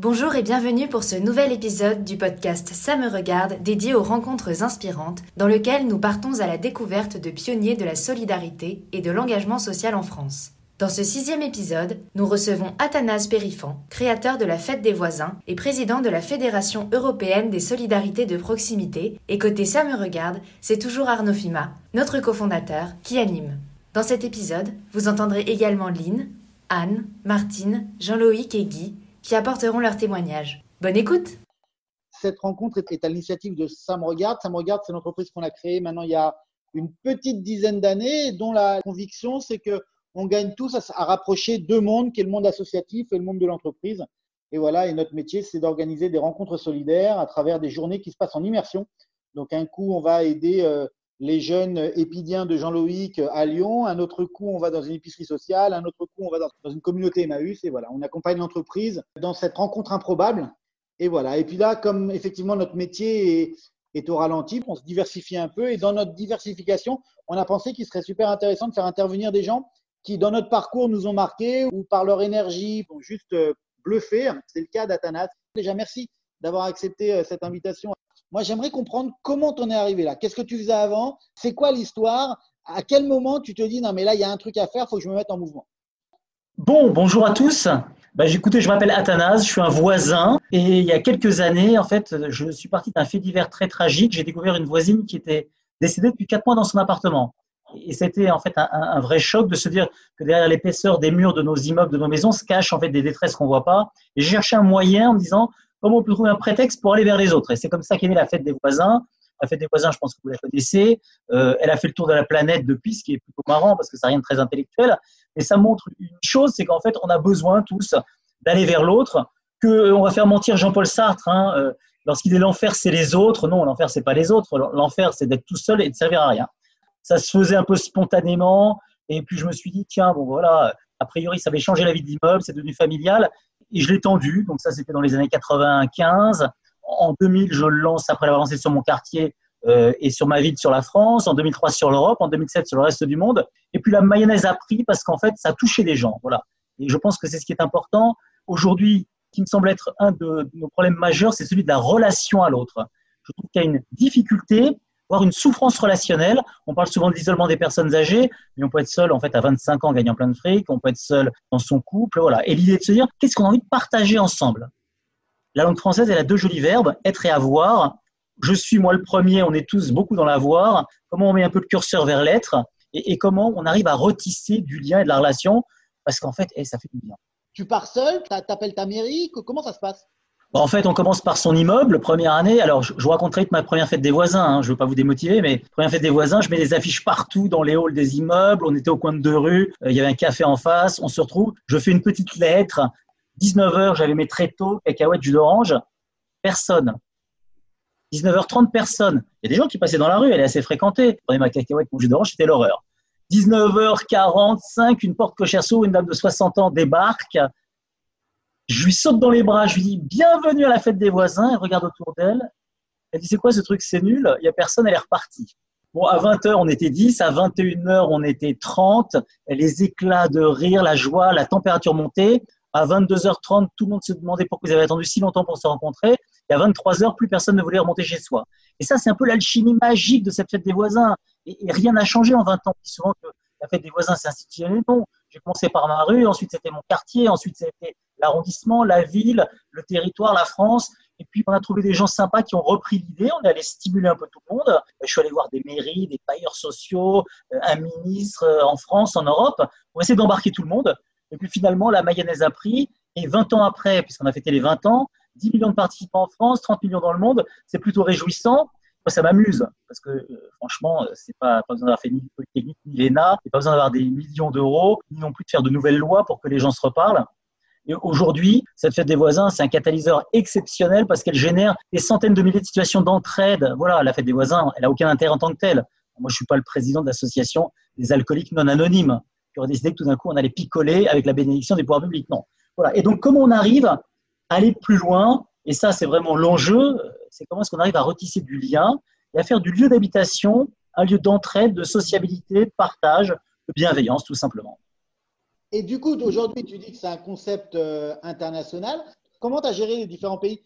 Bonjour et bienvenue pour ce nouvel épisode du podcast Ça me regarde dédié aux rencontres inspirantes dans lequel nous partons à la découverte de pionniers de la solidarité et de l'engagement social en France. Dans ce sixième épisode, nous recevons Athanas Périfan, créateur de la Fête des voisins et président de la Fédération européenne des solidarités de proximité. Et côté Ça me regarde, c'est toujours Arnaud Fima, notre cofondateur, qui anime. Dans cet épisode, vous entendrez également Lynn, Anne, Martine, Jean-Loïc et Guy qui apporteront leurs témoignages. Bonne écoute Cette rencontre est à l'initiative de Sam Regarde. Sam Regarde, c'est l'entreprise qu'on a créée maintenant il y a une petite dizaine d'années, dont la conviction, c'est que on gagne tous à, rapprocher deux mondes, qui est le monde associatif et le monde de l'entreprise. Et voilà, et notre métier, c'est d'organiser des rencontres solidaires à travers des journées qui se passent en immersion. Donc, un coup, on va aider euh, les jeunes épidiens de Jean-Loïc à Lyon. Un autre coup, on va dans une épicerie sociale. Un autre coup, on va dans une communauté Emmaüs. Et voilà, on accompagne l'entreprise dans cette rencontre improbable. Et voilà. Et puis là, comme effectivement notre métier est, au ralenti, on se diversifie un peu. Et dans notre diversification, on a pensé qu'il serait super intéressant de faire intervenir des gens qui, dans notre parcours, nous ont marqués ou par leur énergie, vont juste euh, bluffer. C'est le cas d'Athanas. Déjà, merci d'avoir accepté euh, cette invitation moi, j'aimerais comprendre comment tu en es arrivé là. Qu'est-ce que tu faisais avant? C'est quoi l'histoire? À quel moment tu te dis non, mais là, il y a un truc à faire, faut que je me mette en mouvement? Bon, bonjour à tous. Bah, écoutez, je m'appelle Athanase, je suis un voisin. Et il y a quelques années, en fait, je suis parti d'un fait divers très tragique. J'ai découvert une voisine qui était décédée depuis quatre mois dans son appartement. Et c'était en fait un, vrai choc de se dire que derrière l'épaisseur des murs de nos immeubles, de nos maisons, se cachent en fait des détresses qu'on voit pas. Et j'ai cherché un moyen en me disant comment on peut trouver un prétexte pour aller vers les autres? Et c'est comme ça qu'est née la fête des voisins. La fête des voisins, je pense que vous la connaissez. Euh, elle a fait le tour de la planète depuis, ce qui est plutôt marrant parce que ça n'a rien de très intellectuel. Mais ça montre une chose, c'est qu'en fait, on a besoin tous d'aller vers l'autre. Que on va faire mentir Jean-Paul Sartre. Hein, euh, Lorsqu'il est l'enfer, c'est les autres. Non, l'enfer, c'est pas les autres. L'enfer, c'est d'être tout seul et de servir à rien. Ça se faisait un peu spontanément. Et puis je me suis dit, tiens, bon voilà, a priori, ça avait changé la vie de l'immeuble, c'est devenu familial et je l'ai tendu. Donc ça, c'était dans les années 95. En 2000, je le lance après l'avoir lancé sur mon quartier euh, et sur ma ville, sur la France. En 2003, sur l'Europe. En 2007, sur le reste du monde. Et puis la mayonnaise a pris parce qu'en fait, ça a touché les gens. Voilà. Et je pense que c'est ce qui est important. Aujourd'hui, qui me semble être un de nos problèmes majeurs, c'est celui de la relation à l'autre. Je trouve qu'il y a une difficulté voire une souffrance relationnelle. On parle souvent de l'isolement des personnes âgées, mais on peut être seul en fait à 25 ans gagnant plein de fric, on peut être seul dans son couple, voilà. Et l'idée de se dire qu'est-ce qu'on a envie de partager ensemble? La langue française, elle a deux jolis verbes, être et avoir. Je suis moi le premier, on est tous beaucoup dans l'avoir. Comment on met un peu le curseur vers l'être et, comment on arrive à retisser du lien et de la relation? Parce qu'en fait, eh, ça fait du bien. Tu pars seul, tu appelles ta mairie, comment ça se passe? En fait, on commence par son immeuble, première année. Alors, je, vous raconterai ma première fête des voisins. Hein. Je ne veux pas vous démotiver, mais première fête des voisins, je mets des affiches partout dans les halls des immeubles. On était au coin de deux rues. Euh, il y avait un café en face. On se retrouve. Je fais une petite lettre. 19h, j'avais mes tréteaux, cacahuètes, jus d'orange. Personne. 19h30, personne. Il y a des gens qui passaient dans la rue. Elle est assez fréquentée. Prenez ma cacahuète, mon jus d'orange, c'était l'horreur. 19h45, une porte cochère s'ouvre, une dame de 60 ans débarque. Je lui saute dans les bras, je lui dis bienvenue à la fête des voisins. Elle regarde autour d'elle. Elle dit c'est quoi ce truc, c'est nul. Il n'y a personne, elle est repartie. Bon, à 20h, on était 10, à 21h, on était 30. Les éclats de rire, la joie, la température montée. À 22h30, tout le monde se demandait pourquoi ils avaient attendu si longtemps pour se rencontrer. Et à 23h, plus personne ne voulait remonter chez soi. Et ça, c'est un peu l'alchimie magique de cette fête des voisins. Et, rien n'a changé en 20 ans. Souvent que la fête des voisins, c'est institutionnel. Non, j'ai commencé par ma rue, ensuite c'était mon quartier, ensuite c'était l'arrondissement, la ville, le territoire, la France. Et puis, on a trouvé des gens sympas qui ont repris l'idée. On est allé stimuler un peu tout le monde. Je suis allé voir des mairies, des bailleurs sociaux, euh, un ministre euh, en France, en Europe, pour essayer d'embarquer tout le monde. Et puis, finalement, la mayonnaise a pris. Et 20 ans après, puisqu'on a fêté les 20 ans, 10 millions de participants en France, 30 millions dans le monde, c'est plutôt réjouissant. Moi, ça m'amuse parce que euh, franchement, c'est pas, pas besoin d'avoir fait ni Polytechnique ni l'ENA, c'est pas besoin d'avoir des millions d'euros, ni non plus de faire de nouvelles lois pour que les gens se reparlent. Et aujourd'hui, cette fête des voisins, c'est un catalyseur exceptionnel parce qu'elle génère des centaines de milliers de situations d'entraide. Voilà, la fête des voisins, elle n'a aucun intérêt en tant que telle. Moi, je suis pas le président de l'association des alcooliques non anonymes qui aurait décidé que tout d'un coup, on allait picoler avec la bénédiction des pouvoirs publics. Non. Voilà. Et donc, comment on arrive à aller plus loin? Et ça, c'est vraiment l'enjeu. C'est comment est-ce qu'on arrive à retisser du lien et à faire du lieu d'habitation un lieu d'entraide, de sociabilité, de partage, de bienveillance, tout simplement. Et du coup, aujourd'hui, tu dis que c'est un concept euh, international. Comment tu as géré les différents pays?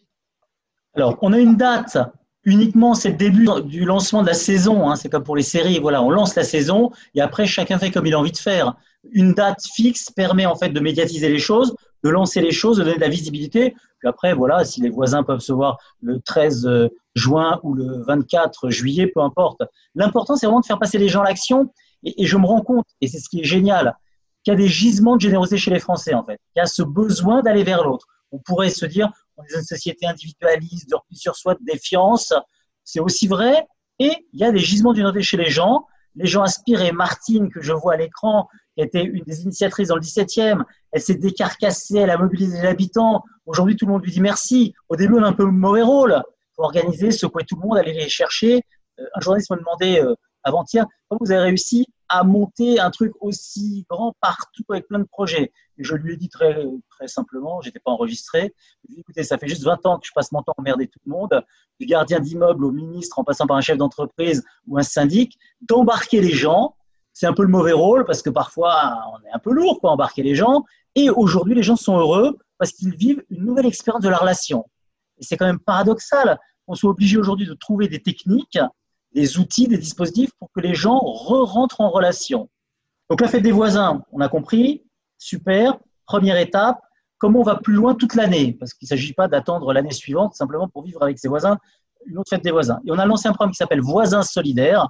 Alors, on a une date uniquement, c'est le début du lancement de la saison. Hein. C'est comme pour les séries. Voilà, on lance la saison et après, chacun fait comme il a envie de faire. Une date fixe permet en fait de médiatiser les choses, de lancer les choses, de donner de la visibilité. Puis après, voilà, si les voisins peuvent se voir le 13 euh, juin ou le 24 juillet, peu importe. L'important, c'est vraiment de faire passer les gens à l'action. Et, et, je me rends compte, et c'est ce qui est génial, qu'il y a des gisements de générosité chez les Français, en fait. Il y a ce besoin d'aller vers l'autre. On pourrait se dire, on est une société individualiste, de repli sur soi, de défiance. C'est aussi vrai. Et il y a des gisements d'unité chez les gens. Les gens. Et Martine, que je vois à l'écran, qui était une des initiatrices dans le 17e, elle s'est décarcassée, elle a mobilisé les habitants. Aujourd'hui, tout le monde lui dit merci. Au début, on a un peu mauvais rôle. Il faut organiser, secouer tout le monde, aller les chercher. Euh, un journaliste m'a demandé euh, avant-hier comment vous avez réussi à monter un truc aussi grand partout avec plein de projets. Et je lui ai dit très, très simplement, j'étais pas enregistré, je lui ai dit, écoutez, ça fait juste 20 ans que je passe mon temps à emmerder tout le monde, du gardien d'immeuble au ministre en passant par un chef d'entreprise ou un syndic, d'embarquer les gens. C'est un peu le mauvais rôle parce que parfois on est un peu lourd pour embarquer les gens. Et aujourd'hui, les gens sont heureux parce qu'ils vivent une nouvelle expérience de la relation. Et c'est quand même paradoxal qu'on soit obligé aujourd'hui de trouver des techniques des outils, des dispositifs pour que les gens re-rentrent en relation. Donc la fête des voisins, on a compris, super, première étape. Comment on va plus loin toute l'année? Parce qu'il ne s'agit pas d'attendre l'année suivante simplement pour vivre avec ses voisins une autre fête des voisins. Et on a lancé un programme qui s'appelle Voisins solidaires.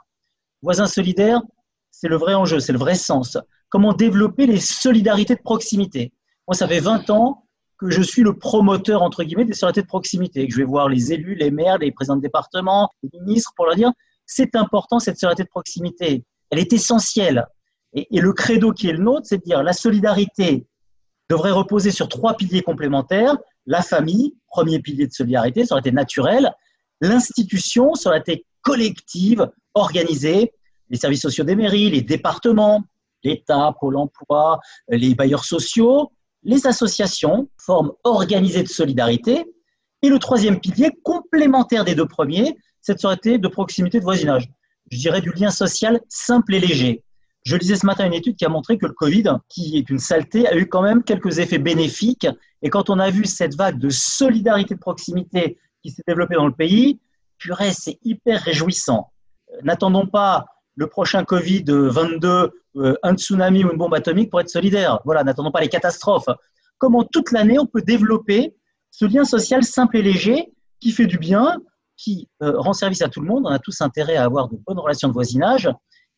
Voisins solidaires, c'est le vrai enjeu, c'est le vrai sens. Comment développer les solidarités de proximité? Moi, ça fait 20 ans que je suis le promoteur, entre guillemets, des solidarités de proximité, que je vais voir les élus, les maires, les présidents de département, les ministres pour leur dire c'est important cette solidarité de proximité. Elle est essentielle. Et, le credo qui est le nôtre, c'est de dire la solidarité devrait reposer sur trois piliers complémentaires. La famille, premier pilier de solidarité, solidarité naturelle. L'institution, solidarité collective, organisée. Les services sociaux des mairies, les départements, l'État, Pôle emploi, les bailleurs sociaux, les associations, forme organisée de solidarité. Et le troisième pilier, complémentaire des deux premiers, cette solidarité de proximité de voisinage. Je dirais du lien social simple et léger. Je lisais ce matin une étude qui a montré que le Covid, qui est une saleté, a eu quand même quelques effets bénéfiques. Et quand on a vu cette vague de solidarité de proximité qui s'est développée dans le pays, purée, c'est hyper réjouissant. Euh, n'attendons pas le prochain Covid-22, euh, un tsunami ou une bombe atomique pour être solidaire. Voilà, n'attendons pas les catastrophes. Comment toute l'année on peut développer ce lien social simple et léger qui fait du bien, qui euh, rend service à tout le monde. On a tous intérêt à avoir de bonnes relations de voisinage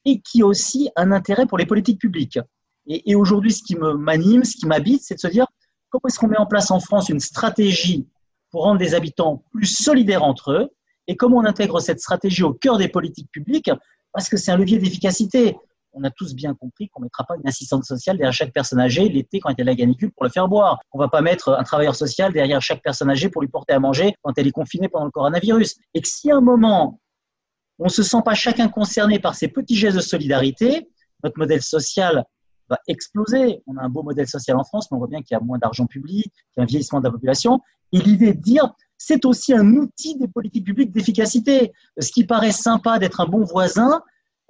et qui a aussi un intérêt pour les politiques publiques. Et, aujourd'hui, ce qui m'anime, ce qui m'habite, c'est de se dire comment est-ce qu'on met en place en France une stratégie pour rendre les habitants plus solidaires entre eux? Et comment on intègre cette stratégie au cœur des politiques publiques? Parce que c'est un levier d'efficacité on a tous bien compris qu'on ne mettra pas une assistante sociale derrière chaque personne âgée l'été quand il y a la canicule pour le faire boire. On va pas mettre un travailleur social derrière chaque personne âgée pour lui porter à manger quand elle est confinée pendant le coronavirus. Et que si à un moment, on ne se sent pas chacun concerné par ces petits gestes de solidarité, notre modèle social va exploser. On a un beau modèle social en France, mais on voit bien qu'il y a moins d'argent public, qu'il y a un vieillissement de la population. Et l'idée de dire, c'est aussi un outil des politiques publiques d'efficacité. Ce qui paraît sympa d'être un bon voisin,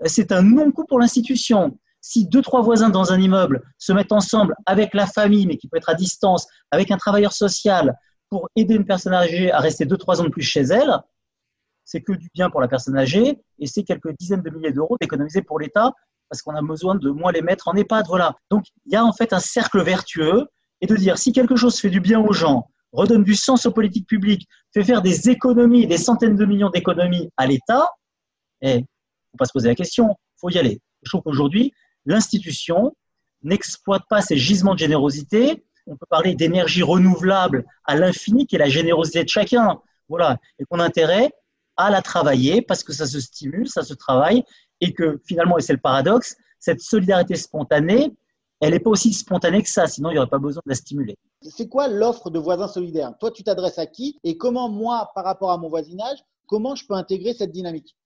c'est un non-coût pour l'institution. Si deux, trois voisins dans un immeuble se mettent ensemble avec la famille, mais qui peut être à distance, avec un travailleur social, pour aider une personne âgée à rester deux, trois ans de plus chez elle, c'est que du bien pour la personne âgée et c'est quelques dizaines de milliers d'euros d'économiser pour l'État parce qu'on a besoin de moins les mettre en EHPAD. Voilà. Donc, il y a en fait un cercle vertueux et de dire si quelque chose fait du bien aux gens, redonne du sens aux politiques publiques, fait faire des économies, des centaines de millions d'économies à l'État, eh, faut pas se poser la question, il faut y aller. Je trouve qu'aujourd'hui, l'institution n'exploite pas ces gisements de générosité. On peut parler d'énergie renouvelable à l'infini, qui est la générosité de chacun. Voilà. Et qu'on a intérêt à la travailler parce que ça se stimule, ça se travaille, et que finalement, et c'est le paradoxe, cette solidarité spontanée, elle n'est pas aussi spontanée que ça, sinon il n'y aurait pas besoin de la stimuler. C'est quoi l'offre de voisins solidaires? Toi, tu t'adresses à qui? Et comment moi, par rapport à mon voisinage, comment je peux intégrer cette dynamique?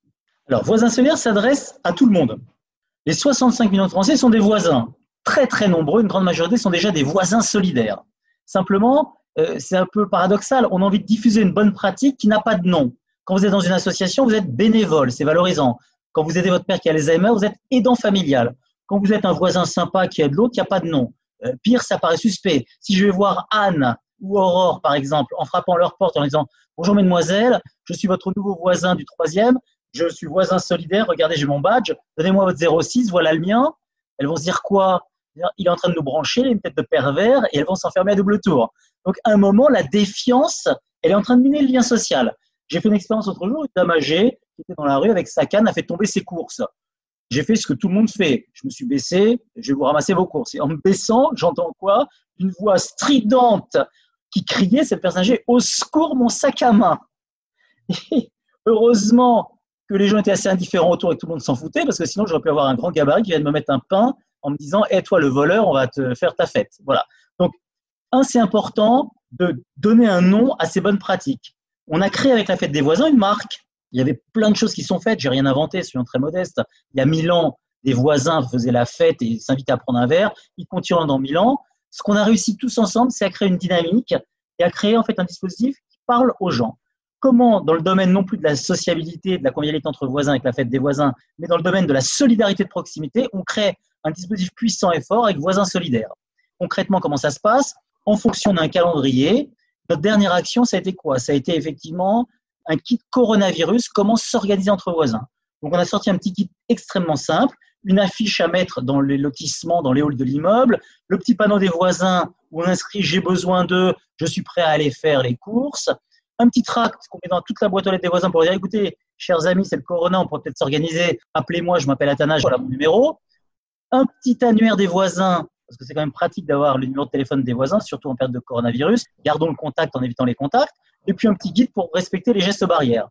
Alors, voisins solidaires s'adresse à tout le monde. Les 65 millions de Français sont des voisins. Très, très nombreux, une grande majorité sont déjà des voisins solidaires. Simplement, euh, c'est un peu paradoxal. On a envie de diffuser une bonne pratique qui n'a pas de nom. Quand vous êtes dans une association, vous êtes bénévole, c'est valorisant. Quand vous aidez votre père qui a Alzheimer, vous êtes aidant familial. Quand vous êtes un voisin sympa qui aide l'autre, il n'y a pas de nom. Euh, pire, ça paraît suspect. Si je vais voir Anne ou Aurore, par exemple, en frappant leur porte en disant Bonjour, mesdemoiselles, je suis votre nouveau voisin du troisième, je suis voisin solidaire, regardez, j'ai mon badge, donnez-moi votre 06, voilà le mien. Elles vont se dire quoi? Il est en train de nous brancher, une tête de pervers, et elles vont s'enfermer à double tour. Donc, à un moment, la défiance, elle est en train de miner le lien social. J'ai fait une expérience l'autre jour, une dame âgée qui était dans la rue avec sa canne, a fait tomber ses courses. J'ai fait ce que tout le monde fait. Je me suis baissé, je vais vous ramasser vos courses. Et en me baissant, j'entends quoi? Une voix stridente qui criait, cette personne âgée, au secours, mon sac à main. Heureusement que les gens étaient assez indifférents autour et que tout le monde s'en foutait, parce que sinon j'aurais pu avoir un grand gabarit qui vient de me mettre un pain en me disant Hé, toi le voleur, on va te faire ta fête. Voilà. Donc, un, c'est important de donner un nom à ces bonnes pratiques. On a créé avec la fête des voisins une marque. Il y avait plein de choses qui sont faites. J'ai rien inventé, soyons très modeste. Il y a mille ans, des voisins faisaient la fête et s'invitaient à prendre un verre. Ils continuent dans mille ans. Ce qu'on a réussi tous ensemble, c'est à créer une dynamique et à créer en fait un dispositif qui parle aux gens. Comment, dans le domaine non plus de la sociabilité, de la convivialité entre voisins avec la fête des voisins, mais dans le domaine de la solidarité de proximité, on crée un dispositif puissant et fort avec voisins solidaires. Concrètement, comment ça se passe? En fonction d'un calendrier, notre dernière action, ça a été quoi? Ça a été effectivement un kit coronavirus, comment s'organiser entre voisins. Donc on a sorti un petit kit extrêmement simple, une affiche à mettre dans les lotissements, dans les halls de l'immeuble, le petit panneau des voisins où on inscrit j'ai besoin d'eux, je suis prêt à aller faire les courses, un petit tract qu'on met dans toute la boîte aux lettres des voisins pour dire écoutez, chers amis, c'est le corona, on pourrait peut-être s'organiser, appelez-moi, je m'appelle Athanase, voilà mon numéro, un petit annuaire des voisins parce que c'est quand même pratique d'avoir le numéro de téléphone des voisins, surtout en période de coronavirus. Gardons le contact en évitant les contacts. Et puis un petit guide pour respecter les gestes barrières.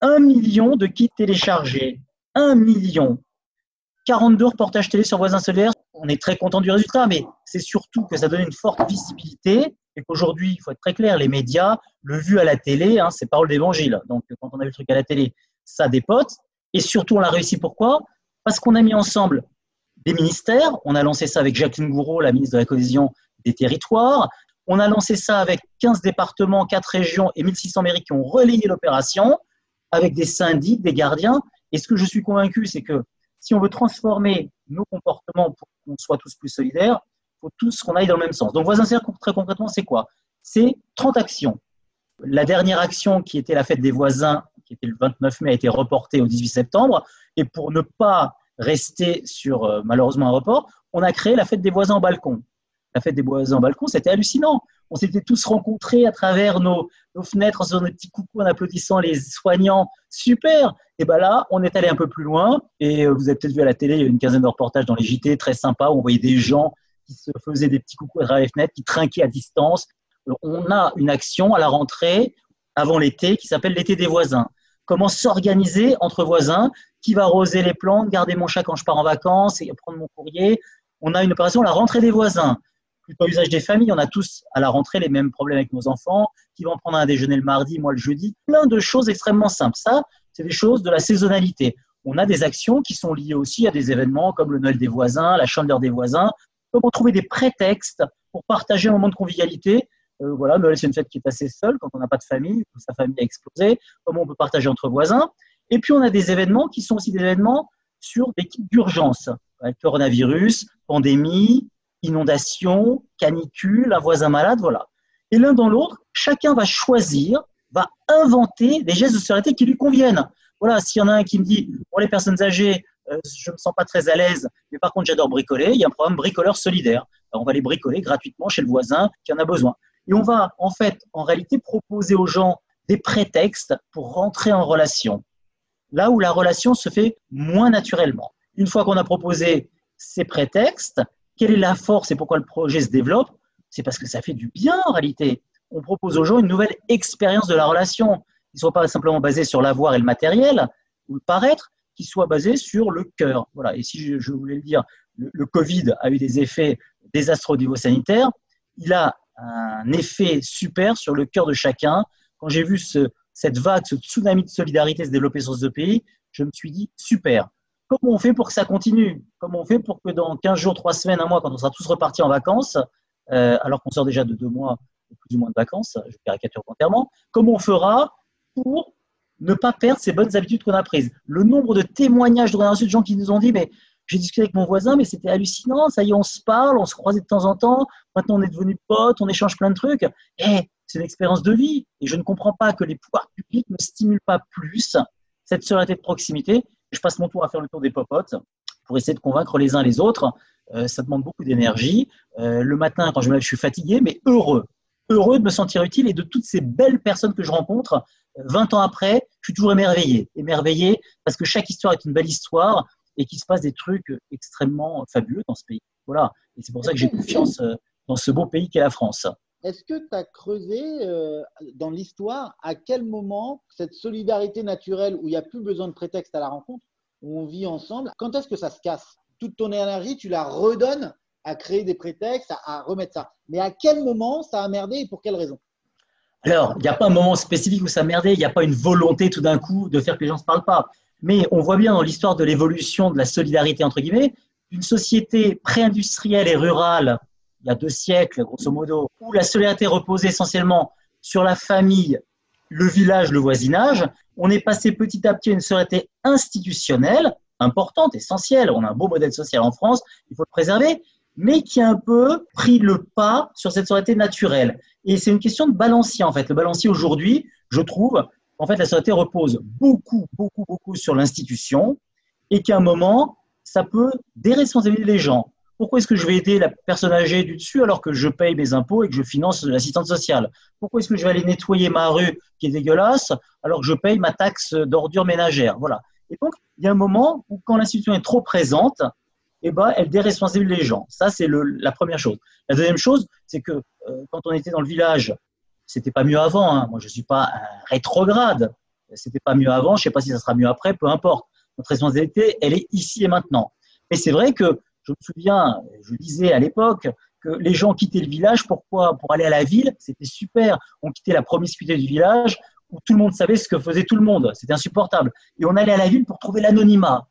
Un million de kits téléchargés. Un million. 42 reportages télé sur voisins solaires. On est très content du résultat, mais c'est surtout que ça donne une forte visibilité et qu'aujourd'hui, il faut être très clair, les médias, le vu à la télé, hein, c'est parole d'évangile. Donc, quand on a vu le truc à la télé, ça dépote. Et surtout, on l'a réussi pourquoi? Parce qu'on a mis ensemble des ministères. On a lancé ça avec Jacqueline Gouraud, la ministre de la Cohésion des Territoires. On a lancé ça avec 15 départements, 4 régions et 1600 mairies qui ont relayé l'opération, avec des syndics, des gardiens. Et ce que je suis convaincu, c'est que si on veut transformer nos comportements pour qu'on soit tous plus solidaires, il faut tous qu'on aille dans le même sens. Donc, voisins très concrètement, c'est quoi? C'est 30 actions. La dernière action, qui était la fête des voisins, qui était le 29 mai, a été reportée au 18 septembre. Et pour ne pas rester sur euh, malheureusement un report, on a créé la fête des voisins au balcon. La fête des voisins au balcon, c'était hallucinant. On s'était tous rencontrés à travers nos, fenêtres, en faisant des petits coucous, en applaudissant les soignants. Super Et bien là, on est allé un peu plus loin. Et euh, vous avez peut-être vu à la télé, il y a une quinzaine de reportages dans les JT, très sympa, où on voyait des gens qui se faisaient des petits coucous à travers les fenêtres, qui trinquaient à distance. On a une action à la rentrée, avant l'été, qui s'appelle l'été des voisins. Comment s'organiser entre voisins? Qui va arroser les plantes, garder mon chat quand je pars en vacances et prendre mon courrier? On a une opération, la rentrée des voisins. Plutôt usage des familles, on a tous à la rentrée les mêmes problèmes avec nos enfants, qui vont prendre un déjeuner le mardi, moi le jeudi. Plein de choses extrêmement simples. Ça, c'est des choses de la saisonnalité. On a des actions qui sont liées aussi à des événements comme le Noël des voisins, la chandeleur des voisins. Comment trouver des prétextes pour partager un moment de convivialité euh, voilà, Noël, c'est une fête qui est assez seule quand on n'a pas de famille, que sa famille a explosé. Comment on peut partager entre voisins et puis, on a des événements qui sont aussi des événements sur des types d'urgence. Coronavirus, pandémie, inondation, canicule, un voisin malade, voilà. Et l'un dans l'autre, chacun va choisir, va inventer des gestes de solidarité qui lui conviennent. Voilà, s'il y en a un qui me dit, pour les personnes âgées, euh, je ne me sens pas très à l'aise, mais par contre j'adore bricoler, il y a un programme bricoleur solidaire. on va les bricoler gratuitement chez le voisin qui en a besoin. Et on va en fait, en réalité, proposer aux gens des prétextes pour rentrer en relation là où la relation se fait moins naturellement. Une fois qu'on a proposé ces prétextes, quelle est la force et pourquoi le projet se développe? C'est parce que ça fait du bien en réalité. On propose aux gens une nouvelle expérience de la relation, qui ne soit pas simplement basée sur l'avoir et le matériel, ou le paraître, qui soit basée sur le cœur. Voilà. Et si je, voulais le dire, le, Covid a eu des effets désastreux au niveau sanitaire, il a un effet super sur le cœur de chacun. Quand j'ai vu ce, cette vague, ce tsunami de solidarité se développer sur ce pays, je me suis dit, super. Comment on fait pour que ça continue? Comment on fait pour que dans 15 jours, 3 semaines, un mois, quand on sera tous repartis en vacances, euh, alors qu'on sort déjà de deux mois ou plus ou moins de vacances, je caricature volontairement, comment on fera pour ne pas perdre ces bonnes habitudes qu'on a prises Le nombre de témoignages de, de gens qui nous ont dit, mais j'ai discuté avec mon voisin, mais c'était hallucinant. Ça y est, on se parle, on se croisait de temps en temps. Maintenant, on est devenus potes, on échange plein de trucs. Et eh, c'est une expérience de vie. Et je ne comprends pas que les pouvoirs publics ne stimulent pas plus cette solidarité de proximité. Je passe mon tour à faire le tour des popotes pour essayer de convaincre les uns les autres. Euh, ça demande beaucoup d'énergie. Euh, le matin, quand je me lève, je suis fatigué, mais heureux. Heureux de me sentir utile et de toutes ces belles personnes que je rencontre. 20 ans après, je suis toujours émerveillé. Émerveillé parce que chaque histoire est une belle histoire et qu'il se passe des trucs extrêmement fabuleux dans ce pays. Voilà. Et c'est pour ça que j'ai confiance euh, dans ce beau pays qu'est la France. Est-ce que tu as creusé dans l'histoire à quel moment cette solidarité naturelle où il n'y a plus besoin de prétexte à la rencontre, où on vit ensemble, quand est-ce que ça se casse? Toute ton énergie, tu la redonnes à créer des prétextes, à, remettre ça. Mais à quel moment ça a merdé et pour quelle raison? Alors, il n'y a pas un moment spécifique où ça a merdé, il n'y a pas une volonté tout d'un coup de faire que les gens ne se parlent pas. Mais on voit bien dans l'histoire de l'évolution de la solidarité, entre guillemets, une société pré-industrielle et rurale, il y a deux siècles, grosso modo, où la solidarité reposait essentiellement sur la famille, le village, le voisinage, on est passé petit à petit à une solidarité institutionnelle importante, essentielle. On a un beau modèle social en France, il faut le préserver, mais qui a un peu pris le pas sur cette solidarité naturelle. Et c'est une question de balancier, en fait. Le balancier aujourd'hui, je trouve, en fait, la solidarité repose beaucoup, beaucoup, beaucoup sur l'institution et qu'à un moment, ça peut déresponsabiliser les gens. Pourquoi est-ce que je vais aider la personne âgée du dessus alors que je paye mes impôts et que je finance l'assistante sociale? Pourquoi est-ce que je vais aller nettoyer ma rue qui est dégueulasse alors que je paye ma taxe d'ordure ménagère Voilà. Et donc, il y a un moment où, quand l'institution est trop présente, eh ben, elle déresponsabilise les gens. Ça, c'est la première chose. La deuxième chose, c'est que euh, quand on était dans le village, c'était pas mieux avant. Hein. Moi, je suis pas un rétrograde. C'était pas mieux avant. Je sais pas si ça sera mieux après. Peu importe. Notre responsabilité, elle est ici et maintenant. Mais c'est vrai que je me souviens, je disais à l'époque que les gens quittaient le village. Pourquoi? Pour aller à la ville, c'était super. On quittait la promiscuité du village où tout le monde savait ce que faisait tout le monde. C'était insupportable. Et on allait à la ville pour trouver l'anonymat.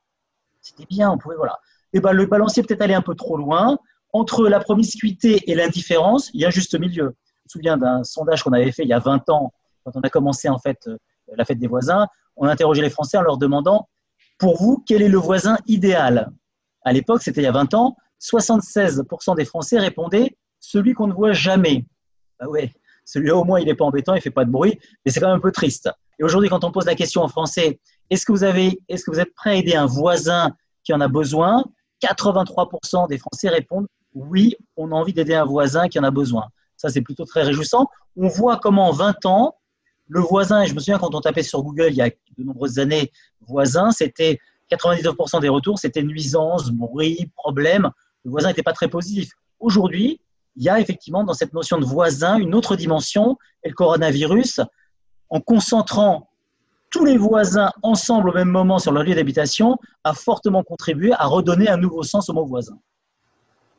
C'était bien, on pouvait, voilà. Et ben, le balancier peut-être allait un peu trop loin. Entre la promiscuité et l'indifférence, il y a un juste milieu. Je me souviens d'un sondage qu'on avait fait il y a 20 ans, quand on a commencé en fait euh, la fête des voisins. On interrogeait les Français en leur demandant, pour vous, quel est le voisin idéal? À l'époque, c'était il y a 20 ans, 76% des Français répondaient celui qu'on ne voit jamais. Ah ouais, celui-là, au moins, il n'est pas embêtant, il fait pas de bruit, mais c'est quand même un peu triste. Et aujourd'hui, quand on pose la question en français, est-ce que vous avez, est-ce que vous êtes prêt à aider un voisin qui en a besoin? 83% des Français répondent oui, on a envie d'aider un voisin qui en a besoin. Ça, c'est plutôt très réjouissant. On voit comment en 20 ans, le voisin, et je me souviens quand on tapait sur Google il y a de nombreuses années, voisin, c'était 99% des retours, c'était nuisance, bruit, problème. Le voisin n'était pas très positif. Aujourd'hui, il y a effectivement dans cette notion de voisin une autre dimension, et le coronavirus, en concentrant tous les voisins ensemble au même moment sur leur lieu d'habitation, a fortement contribué à redonner un nouveau sens au mot voisin.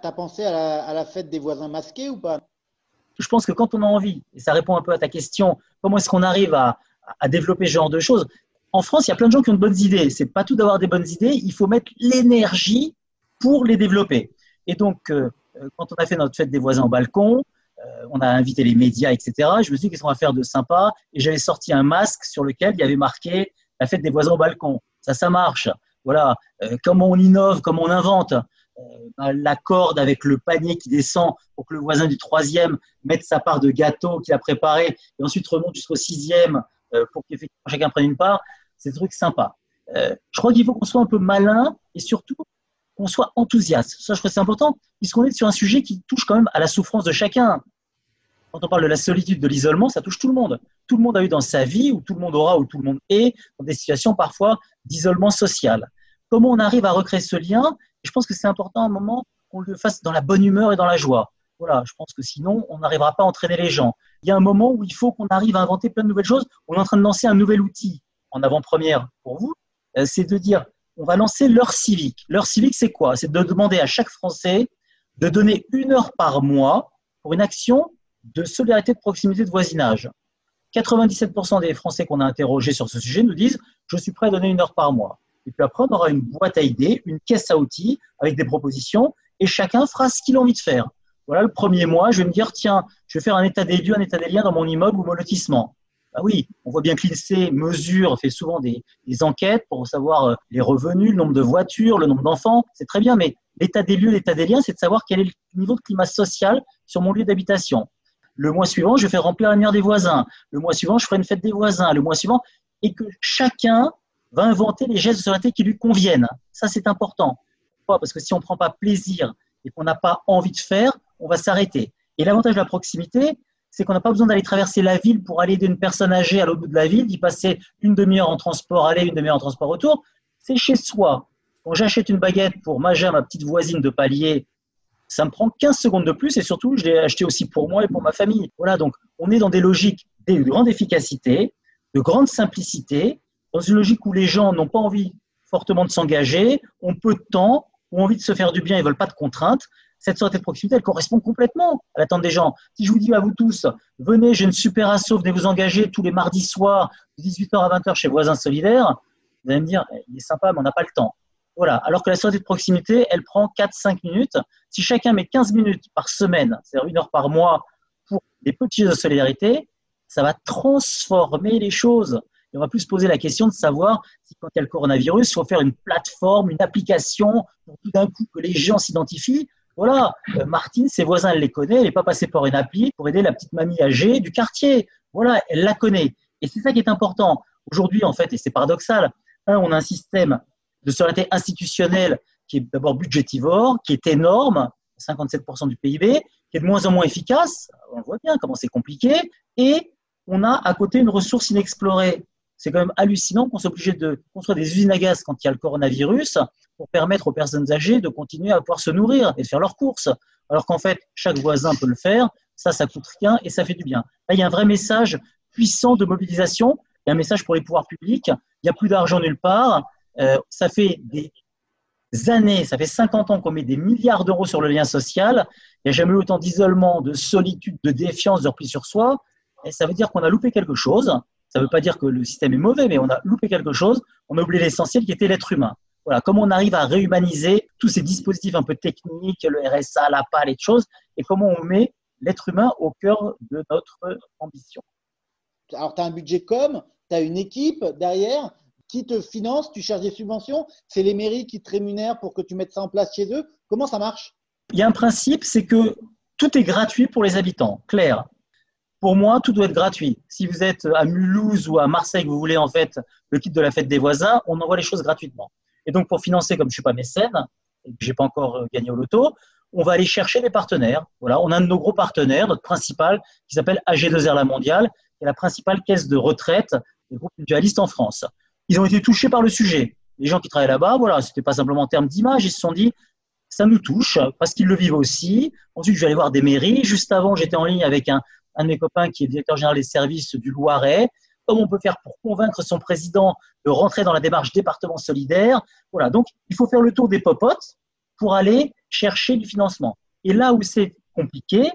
Tu as pensé à la, fête des voisins masqués ou pas? Je pense que quand on a envie, et ça répond un peu à ta question, comment est-ce qu'on arrive à, développer ce genre de choses? En France, il y a plein de gens qui ont de bonnes idées. C'est pas tout d'avoir des bonnes idées, il faut mettre l'énergie pour les développer. Et donc, euh, euh, quand on a fait notre fête des voisins au balcon, euh, on a invité les médias, etc. Je me suis dit qu'est-ce qu'on va faire de sympa? Et j'avais sorti un masque sur lequel il y avait marqué la fête des voisins au balcon. Ça, ça marche. Voilà. Comment on innove, comment on invente. la corde avec le panier qui descend pour que le voisin du troisième mette sa part de gâteau qu'il a préparé et ensuite remonte jusqu'au sixième pour qu'effectivement chacun prenne une part. C'est des trucs sympas. je crois qu'il faut qu'on soit un peu malin et surtout qu'on soit enthousiaste. Ça, je crois que c'est important, puisqu'on est sur un sujet qui touche quand même à la souffrance de chacun. Quand on parle de la solitude, de l'isolement, ça touche tout le monde. Tout le monde a eu dans sa vie, ou tout le monde aura, ou tout le monde est, dans des situations parfois d'isolement social. Comment on arrive à recréer ce lien? Je pense que c'est important à un moment qu'on le fasse dans la bonne humeur et dans la joie. Voilà, je pense que sinon, on n'arrivera pas à entraîner les gens. Il y a un moment où il faut qu'on arrive à inventer plein de nouvelles choses. On est en train de lancer un nouvel outil en avant-première pour vous. Euh, c'est de dire, on va lancer l'heure civique. L'heure civique, c'est quoi? C'est de demander à chaque Français de donner une heure par mois pour une action de solidarité de proximité de voisinage. 97% des Français qu'on a interrogés sur ce sujet nous disent je suis prêt à donner une heure par mois. Et puis après, on aura une boîte à idées, une caisse à outils avec des propositions et chacun fera ce qu'il a envie de faire. Voilà, le premier mois, je vais me dire tiens, je vais faire un état des lieux, un état des liens dans mon immeuble ou mon lotissement. bah oui, on voit bien que l'INSEE mesure, fait souvent des, enquêtes pour savoir euh, les revenus, le nombre de voitures, le nombre d'enfants. C'est très bien, mais l'état des lieux, l'état des liens, c'est de savoir quel est le niveau de climat social sur mon lieu d'habitation. Le mois suivant, je fais remplir l'annuaire des voisins. Le mois suivant, je ferai une fête des voisins. Le mois suivant, et que chacun va inventer les gestes de solidarité qui lui conviennent. Ça, c'est important. Pourquoi? Parce que si on ne prend pas plaisir et qu'on n'a pas envie de faire, on va s'arrêter. Et l'avantage de la proximité, c'est qu'on n'a pas besoin d'aller traverser la ville pour aller d'une personne âgée à l'autre bout de la ville, d'y passer une demi-heure en transport aller, une demi-heure en transport retour. C'est chez soi. Quand j'achète une baguette pour Maja, ma petite voisine de palier, ça me prend 15 secondes de plus et surtout, je l'ai acheté aussi pour moi et pour ma famille. Voilà, donc on est dans des logiques de grande efficacité, de grande simplicité, dans une logique où les gens n'ont pas envie fortement de s'engager, ont peu de temps, ont envie de se faire du bien, ils veulent pas de contraintes. Cette sorte de proximité, elle correspond complètement à l'attente des gens. Si je vous dis à vous tous, venez, j'ai une super asso, venez vous engager tous les mardis soirs, de 18h à 20h chez Voisins Solidaires, vous allez me dire, il est sympa, mais on n'a pas le temps. Voilà. Alors que la sortie de proximité, elle prend 4-5 minutes. Si chacun met 15 minutes par semaine, c'est-à-dire une heure par mois, pour des petits de solidarité, ça va transformer les choses. Et on va plus se poser la question de savoir si quand il y a le coronavirus, il faut faire une plateforme, une application pour tout d'un coup que les gens s'identifient. Voilà, euh, Martine, ses voisins, elle les connaît, elle n'est pas passée par une appli pour aider la petite mamie âgée du quartier. Voilà, elle la connaît. Et c'est ça qui est important. Aujourd'hui, en fait, et c'est paradoxal, on a un système de solidarité institutionnelle qui est d'abord budgétivore, qui est énorme, 57% du PIB, qui est de moins en moins efficace, on voit bien comment c'est compliqué, et on a à côté une ressource inexplorée. C'est quand même hallucinant qu'on soit obligé de construire des usines à gaz quand il y a le coronavirus pour permettre aux personnes âgées de continuer à pouvoir se nourrir et de faire leurs courses. Alors qu'en fait, chaque voisin peut le faire, ça, ça coûte rien et ça fait du bien. Là, il y a un vrai message puissant de mobilisation, il y a un message pour les pouvoirs publics, il n'y a plus d'argent nulle part, euh, ça fait des années, ça fait 50 ans qu'on met des milliards d'euros sur le lien social, il n'y a jamais eu autant d'isolement, de solitude, de défiance, de repli sur soi, et ça veut dire qu'on a loupé quelque chose. Ça ne veut pas dire que le système est mauvais, mais on a loupé quelque chose. On a oublié l'essentiel qui était l'être humain. Voilà, comment on arrive à réhumaniser tous ces dispositifs un peu techniques, le RSA, la PAL et de choses, et comment on met l'être humain au cœur de notre ambition. Alors, tu as un budget com, tu as une équipe derrière qui te finance, tu cherches des subventions, c'est les mairies qui te rémunèrent pour que tu mettes ça en place chez eux. Comment ça marche? Il y a un principe, c'est que tout est gratuit pour les habitants, clair. Pour moi, tout doit être gratuit. Si vous êtes à Mulhouse ou à Marseille, vous voulez en fait le kit de la fête des voisins, on envoie les choses gratuitement. Et donc, pour financer, comme je ne suis pas mécène, et que je n'ai pas encore euh, gagné au loto, on va aller chercher des partenaires. Voilà, on a un de nos gros partenaires, notre principal, qui s'appelle AG2R La Mondiale, qui est la principale caisse de retraite des groupes mutualistes en France. Ils ont été touchés par le sujet. Les gens qui travaillent là-bas, voilà, c'était pas simplement en termes d'image, ils se sont dit, ça nous touche parce qu'ils le vivent aussi. Ensuite, je vais aller voir des mairies. Juste avant, j'étais en ligne avec un, un de mes copains qui est directeur général des services du Loiret, comment on peut faire pour convaincre son président de rentrer dans la démarche département solidaire? Voilà, donc il faut faire le tour des popotes pour aller chercher du financement. Et là où c'est compliqué,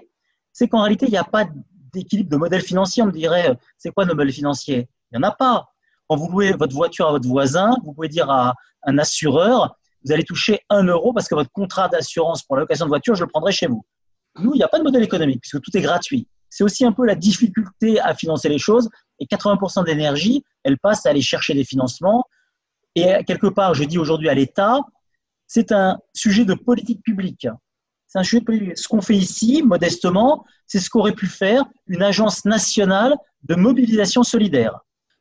c'est qu'en réalité, il n'y a pas d'équilibre de modèle financier. On me dirait, c'est quoi nos modèles financiers? Il n'y en a pas. Quand vous louez votre voiture à votre voisin, vous pouvez dire à un assureur, vous allez toucher un euro parce que votre contrat d'assurance pour la location de voiture, je le prendrai chez vous. Nous, il n'y a pas de modèle économique puisque tout est gratuit c'est aussi un peu la difficulté à financer les choses. Et 80% d'énergie, elle passe à aller chercher des financements. Et quelque part, je dis aujourd'hui à l'État, c'est un sujet de politique publique. C'est un sujet. Ce qu'on fait ici, modestement, c'est ce qu'aurait pu faire une agence nationale de mobilisation solidaire.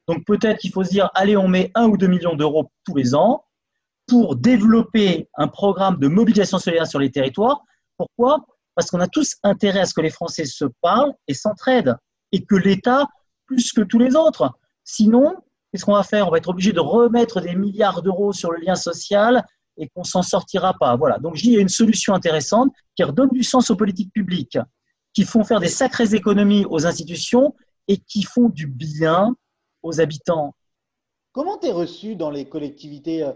Donc peut-être qu'il faut se dire, allez, on met un ou deux millions d'euros tous les ans pour développer un programme de mobilisation solidaire sur les territoires. Pourquoi? Parce qu'on a tous intérêt à ce que les Français se parlent et s'entraident, et que l'État, plus que tous les autres. Sinon, qu'est-ce qu'on va faire? On va être obligé de remettre des milliards d'euros sur le lien social et qu'on s'en sortira pas. Voilà. Donc je dis, il y a une solution intéressante qui redonne du sens aux politiques publiques, qui font faire des sacrées économies aux institutions et qui font du bien aux habitants. Comment tu es reçu dans les collectivités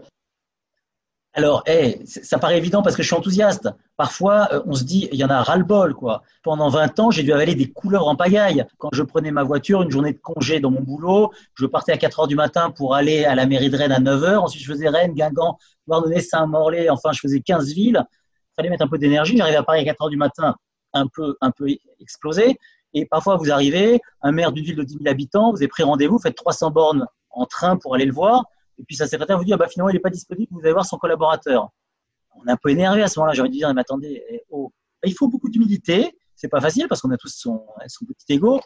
alors, ça paraît évident parce que je suis enthousiaste. Parfois, euh, on se dit, il y en a ras-le-bol. Quoi. Pendant 20 ans, j'ai dû avaler des couleurs en pagaille. Quand je prenais ma voiture, une journée de congé dans mon boulot, je partais à 4 heures du matin pour aller à la mairie de Rennes à 9 heures. Ensuite, je faisais Rennes, Guingamp, Douarnenez, Saint-Morlaix. Enfin, je faisais 15 villes. Il fallait mettre un peu d'énergie. J'arrivais à Paris à 4 heures du matin, un peu, un peu explosé. Et parfois, vous arrivez, un maire d'une ville de 10 000 habitants, vous avez pris rendez-vous, faites 300 bornes en train pour aller le voir, et puis sa secrétaire vous dit, ah bah, finalement, il n'est pas disponible, vous allez voir son collaborateur. On est un peu énervé à ce moment-là, j'ai envie de dire, mais attendez, eh, oh. il faut beaucoup d'humilité, c'est pas facile parce qu'on a tous son, son petit ego,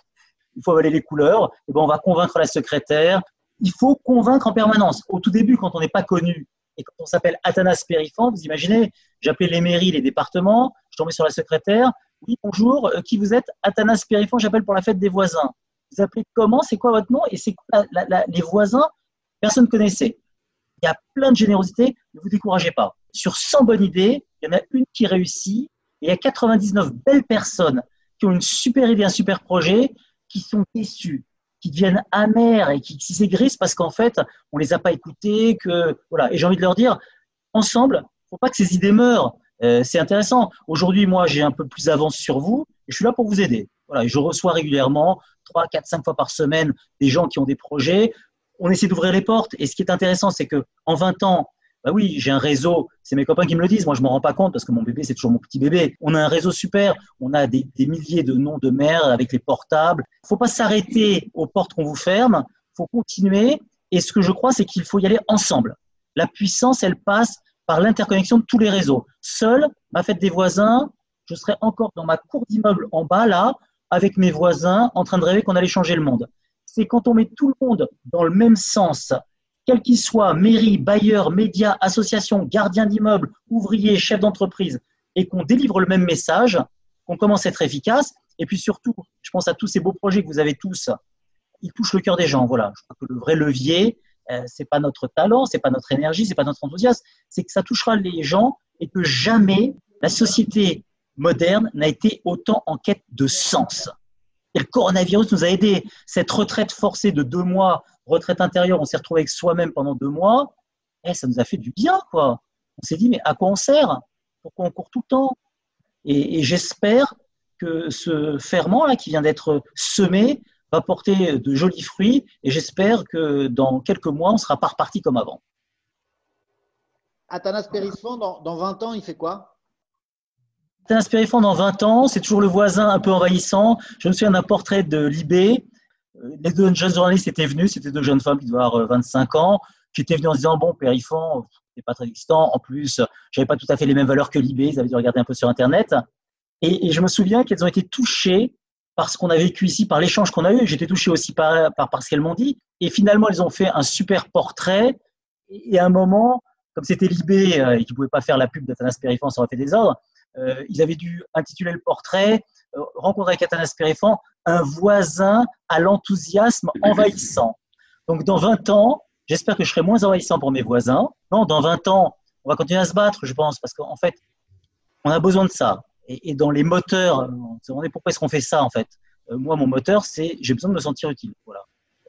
il faut avaler les couleurs, et ben on va convaincre la secrétaire, il faut convaincre en permanence. Au tout début, quand on n'est pas connu, et quand on s'appelle Athanas Périfan, vous imaginez, j'appelais les mairies, les départements, je tombais sur la secrétaire. Oui, bonjour, euh, qui vous êtes? Athanas Périfan, j'appelle pour la fête des voisins. Vous appelez comment? C'est quoi votre nom? Et c'est quoi les voisins Personne ne connaissait. Il y a plein de générosité, ne vous découragez pas. Sur 100 bonnes idées, il y en a une qui réussit, et il y a 99 belles personnes qui ont une super idée, un super projet, qui sont déçues, qui deviennent amers et qui, s'aigrissent parce qu'en fait, on les a pas écoutés, que voilà. Et j'ai envie de leur dire, ensemble, faut pas que ces idées meurent. Euh, c'est intéressant. Aujourd'hui, moi, j'ai un peu plus d'avance sur vous et je suis là pour vous aider. Voilà, je reçois régulièrement, 3, 4, 5 fois par semaine, des gens qui ont des projets. On essaie d'ouvrir les portes. Et ce qui est intéressant, c'est que en 20 ans, bah oui, j'ai un réseau, c'est mes copains qui me le disent, moi je m'en rends pas compte parce que mon bébé c'est toujours mon petit bébé. On a un réseau super, on a des, milliers de noms de mères avec les portables. Faut pas s'arrêter aux portes qu'on vous ferme, faut continuer. Et ce que je crois, c'est qu'il faut y aller ensemble. La puissance, elle passe par l'interconnexion de tous les réseaux. Seul, ma fête des voisins, je serais encore dans ma cour d'immeuble en bas là, avec mes voisins, en train de rêver qu'on allait changer le monde. C'est quand on met tout le monde dans le même sens, quel qu'il soit, mairie, bailleur, médias, association, gardien d'immeuble, ouvrier, chef d'entreprise, et qu'on délivre le même message, qu'on commence à être efficace. Et puis surtout, je pense à tous ces beaux projets que vous avez tous, ils touchent le cœur des gens. Voilà, je crois que le vrai levier, euh, c'est pas notre talent, c'est pas notre énergie, c'est pas notre enthousiasme, c'est que ça touchera les gens et que jamais la société moderne n'a été autant en quête de sens. Le coronavirus nous a aidés. Cette retraite forcée de deux mois retraite intérieure, on s'est retrouvé avec soi-même pendant deux mois, eh, ça nous a fait du bien, quoi. On s'est dit, mais à quoi on sert? Pourquoi on court tout le temps? Et, j'espère que ce ferment-là qui vient d'être semé va porter de jolis fruits, et j'espère que dans quelques mois, on sera pas reparti comme avant. Athanas Périfond, dans, dans 20 ans, il fait quoi? Athanas Périfond, dans 20 ans, c'est toujours le voisin un peu envahissant. Je me souviens d'un portrait de Libé euh, les deux jeunes journalistes étaient venus, c'était deux jeunes femmes qui devaient avoir 25 euh, ans, qui étaient venues en se disant Bon, Périfond, c'est pas très existant. En plus, j'avais pas tout à fait les mêmes valeurs que Libé, ils avaient dû regarder un peu sur Internet. Et, je me souviens qu'elles ont été touchées par ce qu'on a vécu ici, par l'échange qu'on a eu. J'étais touché aussi par, par, ce qu'elles m'ont dit. Et finalement, elles ont fait un super portrait. Et à un moment, comme c'était Libé euh, et qu'ils ne pouvaient pas faire la pub d'Athanas Périfond, ça aurait fait des ordres, ils avaient dû intituler le portrait rencontrer avec Athanas un voisin à l'enthousiasme envahissant. Donc dans 20 ans, j'espère que je serai moins envahissant pour mes voisins. Non, dans 20 ans, on va continuer à se battre, je pense, parce qu'en fait, on a besoin de ça. Et, dans les moteurs, on se demandait pourquoi est-ce qu'on fait ça en fait. Euh, moi, mon moteur, c'est j'ai besoin de me sentir utile. Voilà.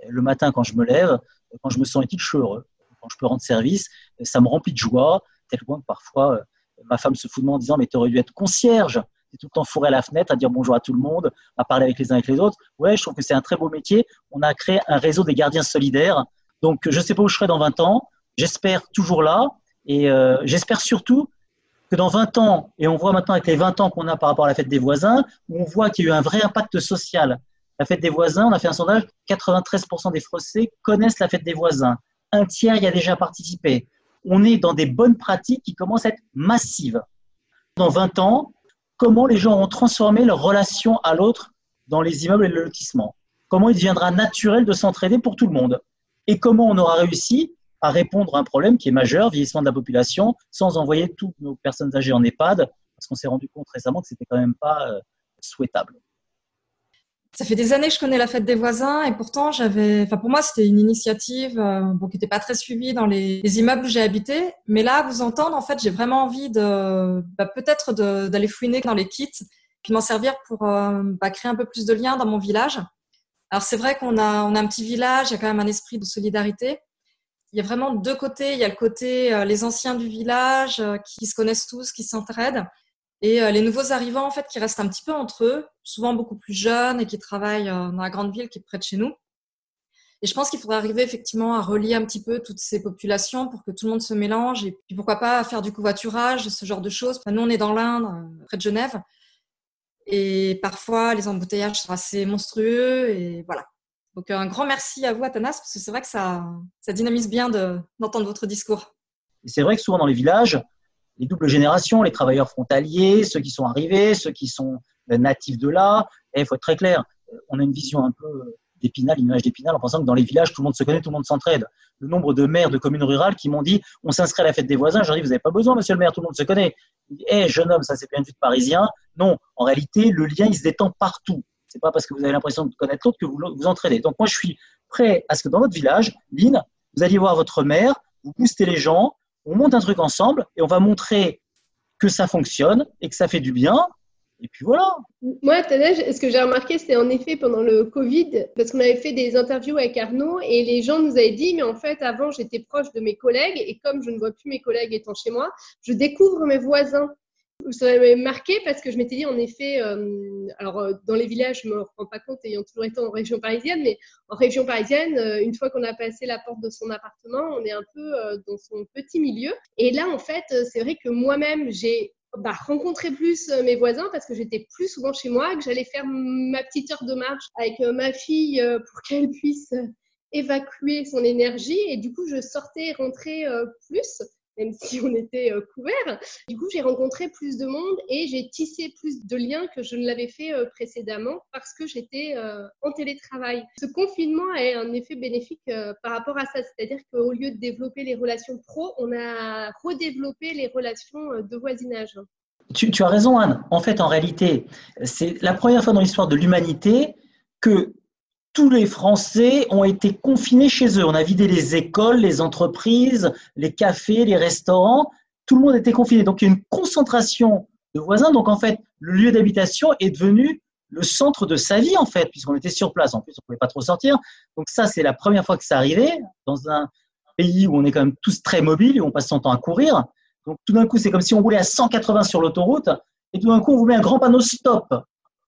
Le matin, quand je me lève, quand je me sens utile, je suis heureux. Quand je peux rendre service, ça me remplit de joie, tel point que parfois euh, ma femme se fout de moi en disant mais tu aurais dû être concierge tout le temps fourré à la fenêtre, à dire bonjour à tout le monde, à parler avec les uns avec les autres. Ouais, je trouve que c'est un très beau métier. On a créé un réseau des gardiens solidaires. Donc, je sais pas où je serai dans 20 ans. J'espère toujours là. Et euh, j'espère surtout que dans 20 ans, et on voit maintenant avec les 20 ans qu'on a par rapport à la fête des voisins, on voit qu'il y a eu un vrai impact social. La fête des voisins, on a fait un sondage, 93% des Français connaissent la fête des voisins. Un tiers y a déjà participé. On est dans des bonnes pratiques qui commencent à être massives. Dans 20 ans, comment les gens ont transformé leur relation à l'autre dans les immeubles et le lotissement? Comment il deviendra naturel de s'entraider pour tout le monde? Et comment on aura réussi à répondre à un problème qui est majeur, vieillissement de la population, sans envoyer toutes nos personnes âgées en EHPAD, parce qu'on s'est rendu compte récemment que ce n'était quand même pas euh, souhaitable. Ça fait des années que je connais la fête des voisins et pourtant j'avais, enfin pour moi c'était une initiative euh, qui n'était pas très suivie dans les, immeubles où j'ai habité. Mais là, vous entendre, en fait, j'ai vraiment envie de bah, peut-être d'aller fouiner dans les kits, puis m'en servir pour euh, bah, créer un peu plus de liens dans mon village. Alors c'est vrai qu'on a, on a un petit village, il y a quand même un esprit de solidarité. Il y a vraiment deux côtés. Il y a le côté euh, les anciens du village euh, qui se connaissent tous, qui s'entraident, et euh, les nouveaux arrivants, en fait, qui restent un petit peu entre eux, souvent beaucoup plus jeunes et qui travaillent euh, dans la grande ville qui est près de chez nous. Et je pense qu'il faudrait arriver effectivement à relier un petit peu toutes ces populations pour que tout le monde se mélange et puis pourquoi pas faire du covoiturage, ce genre de choses. nous, on est dans l'Inde, euh, près de Genève. Et parfois, les embouteillages sont assez monstrueux. Et voilà. Donc, un grand merci à vous, Athanas, parce que c'est vrai que ça, ça dynamise bien d'entendre votre discours. C'est vrai que souvent dans les villages, les doubles générations, les travailleurs frontaliers, ceux qui sont arrivés, ceux qui sont natifs de là, il faut être très clair, on a une vision un peu d'Épinal, une image d'Épinal, en pensant que dans les villages, tout le monde se connaît, tout le monde s'entraide. Le nombre de maires de communes rurales qui m'ont dit on s'inscrit à la fête des voisins, je dis vous n'avez pas besoin, monsieur le maire, tout le monde se connaît. Eh, jeune homme, ça c'est bien vu de parisien. Non, en réalité, le lien, il se détend partout. C'est pas parce que vous avez l'impression de connaître l'autre que vous vous entraînez. Donc moi, je suis prêt à ce que dans votre village, Lynn, vous alliez voir votre maire, vous boostez les gens, on monte un truc ensemble et on va montrer que ça fonctionne et que ça fait du bien et puis voilà. Moi, ce que j'ai remarqué, c'est en effet pendant le Covid, parce qu'on avait fait des interviews avec Arnaud et les gens nous avaient dit, mais en fait, avant, j'étais proche de mes collègues et comme je ne vois plus mes collègues étant chez moi, je découvre mes voisins. Ça m'avait marqué parce que je m'étais dit, en effet, euh, alors euh, dans les villages, je ne me rends pas compte ayant toujours été en région parisienne, mais en région parisienne, euh, une fois qu'on a passé la porte de son appartement, on est un peu dans son petit milieu. Et là, en fait, c'est vrai que moi-même, j'ai bah, rencontrer plus mes voisins parce que j'étais plus souvent chez moi, que j'allais faire ma petite heure de marche avec ma fille pour qu'elle puisse évacuer son énergie. Et du coup, je sortais et rentrais plus même si on était euh, couvert. Du coup, j'ai rencontré plus de monde et j'ai tissé plus de liens que je ne l'avais fait euh, précédemment parce que j'étais euh, en télétravail. Ce confinement a un effet bénéfique par rapport à ça, c'est-à-dire qu'au lieu de développer les relations pro, on a redéveloppé les relations de voisinage. Tu, tu, as raison, Anne. En fait, en réalité, c'est la première fois dans l'histoire de l'humanité que tous les Français ont été confinés chez eux. On a vidé les écoles, les entreprises, les cafés, les restaurants. Tout le monde était confiné. Donc, il y a une concentration de voisins. Donc, en fait, le lieu d'habitation est devenu le centre de sa vie, en fait, puisqu'on était sur place. En plus, on ne pouvait pas trop sortir. Donc, ça, c'est la première fois que ça arrivait dans un pays où on est quand même tous très mobiles et où on passe son temps à courir. Donc, tout d'un coup, c'est comme si on roulait à 180 sur l'autoroute et tout d'un coup, on vous met un grand panneau stop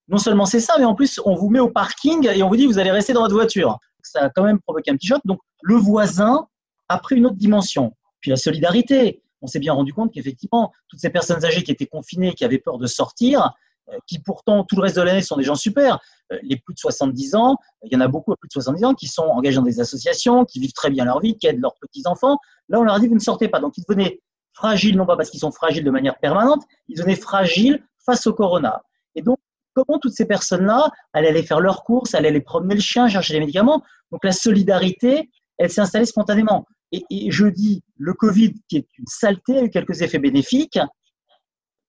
non seulement c'est ça, mais en plus, on vous met au parking et on vous dit vous allez rester dans votre voiture. Ça a quand même provoqué un petit choc. Donc, le voisin a pris une autre dimension. Puis la solidarité. On s'est bien rendu compte qu'effectivement, toutes ces personnes âgées qui étaient confinées, qui avaient peur de sortir, euh, qui pourtant tout le reste de l'année sont des gens super. Euh, les plus de 70 ans, il y en a beaucoup à plus de 70 ans qui sont engagés dans des associations, qui vivent très bien leur vie, qui aident leurs petits-enfants. Là, on leur a dit, vous ne sortez pas. Donc, ils devenaient fragiles, non pas parce qu'ils sont fragiles de manière permanente, ils devenaient fragiles face au corona. Et donc, comment toutes ces personnes-là, allaient faire leurs courses, allaient promener le chien, chercher des médicaments. Donc la solidarité, elle s'est installée spontanément. Et, je dis, le Covid, qui est une saleté, a eu quelques effets bénéfiques.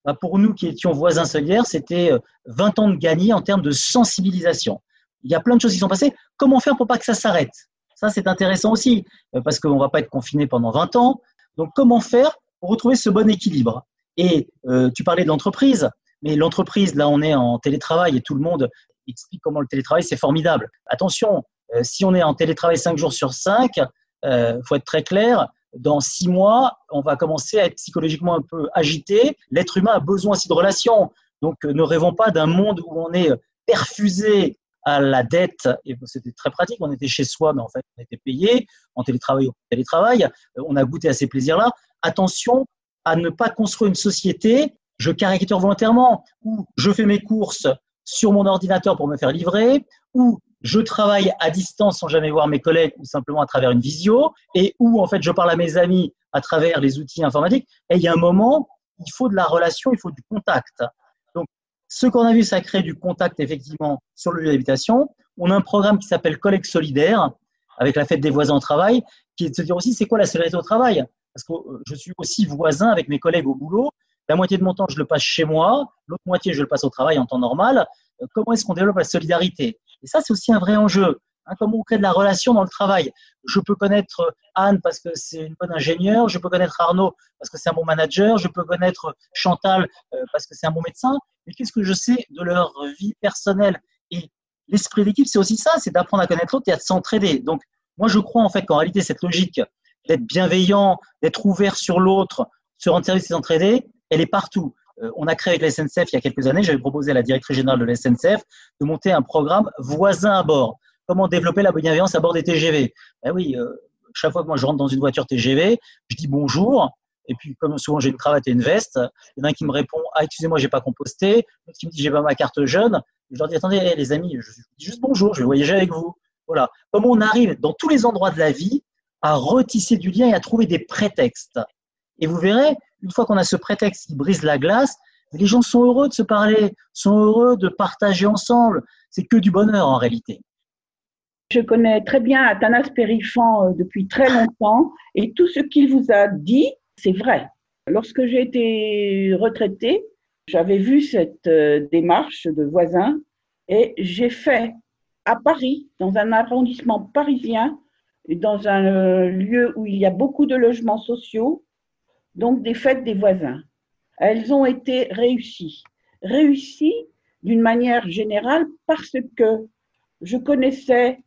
Bah, pour nous qui étions voisins solidaires, c'était 20 euh, ans de gagné en termes de sensibilisation. Il y a plein de choses qui sont passées. Comment faire pour pas que ça s'arrête? Ça, c'est intéressant aussi, euh, parce qu'on ne va pas être confiné pendant 20 ans. Donc, comment faire pour retrouver ce bon équilibre? Et euh, tu parlais de l'entreprise. Mais l'entreprise, là, on est en télétravail et tout le monde explique comment le télétravail, c'est formidable. Attention, euh, si on est en télétravail 5 jours sur 5, il euh, faut être très clair, dans 6 mois, on va commencer à être psychologiquement un peu agité. L'être humain a besoin aussi de relations. Donc, euh, ne rêvons pas d'un monde où on est perfusé à la dette. Et c'était très pratique. On était chez soi, mais en fait, on était payé en télétravail en télétravail. On a goûté à ces plaisirs-là. Attention à ne pas construire une société je caricature volontairement, ou je fais mes courses sur mon ordinateur pour me faire livrer, ou je travaille à distance sans jamais voir mes collègues ou simplement à travers une visio, et où en fait je parle à mes amis à travers les outils informatiques. Et il y a un moment, il faut de la relation, il faut du contact. Donc, ce qu'on a vu, ça crée du contact effectivement sur le lieu d'habitation. On a un programme qui s'appelle Collègue solidaire, avec la fête des voisins au travail, qui est de se dire aussi c'est quoi la solidarité au travail? Parce que euh, je suis aussi voisin avec mes collègues au boulot, la moitié de mon temps, je le passe chez moi, l'autre moitié, je le passe au travail en temps normal. Euh, comment est-ce qu'on développe la solidarité? Et ça, c'est aussi un vrai enjeu. Hein, comment on crée de la relation dans le travail Je peux connaître Anne parce que c'est une bonne ingénieure, je peux connaître Arnaud parce que c'est un bon manager, je peux connaître Chantal euh, parce que c'est un bon médecin, mais qu'est-ce que je sais de leur vie personnelle? Et l'esprit d'équipe, c'est aussi ça, c'est d'apprendre à connaître l'autre et à s'entraider. Donc, moi, je crois en fait qu'en réalité, cette logique d'être bienveillant, d'être ouvert sur l'autre, se rendre service et s'entraider, elle est partout. Euh, on a créé avec la SNCF il y a quelques années, j'avais proposé à la directrice générale de la SNCF de monter un programme voisin à bord. Comment développer la bienveillance à bord des TGV ben oui, euh, chaque fois que moi je rentre dans une voiture TGV, je dis bonjour. Et puis, comme souvent j'ai une cravate et une veste, il y en a un qui me répond Ah, excusez-moi, j'ai pas composté. L'autre qui me dit J'ai pas ma carte jeune. Je leur dis Attendez, les amis, je dis juste bonjour, je vais voyager avec vous. Voilà. Comment on arrive dans tous les endroits de la vie à retisser du lien et à trouver des prétextes. Et vous verrez, une fois qu'on a ce prétexte qui brise la glace, les gens sont heureux de se parler, sont heureux de partager ensemble. C'est que du bonheur en réalité. Je connais très bien Athanas Périfan euh, depuis très longtemps et tout ce qu'il vous a dit, c'est vrai. Lorsque j'ai été retraitée, j'avais vu cette euh, démarche de voisins et j'ai fait à Paris, dans un arrondissement parisien, dans un euh, lieu où il y a beaucoup de logements sociaux, donc des fêtes des voisins. Elles ont été réussies. Réussies d'une manière générale parce que je connaissais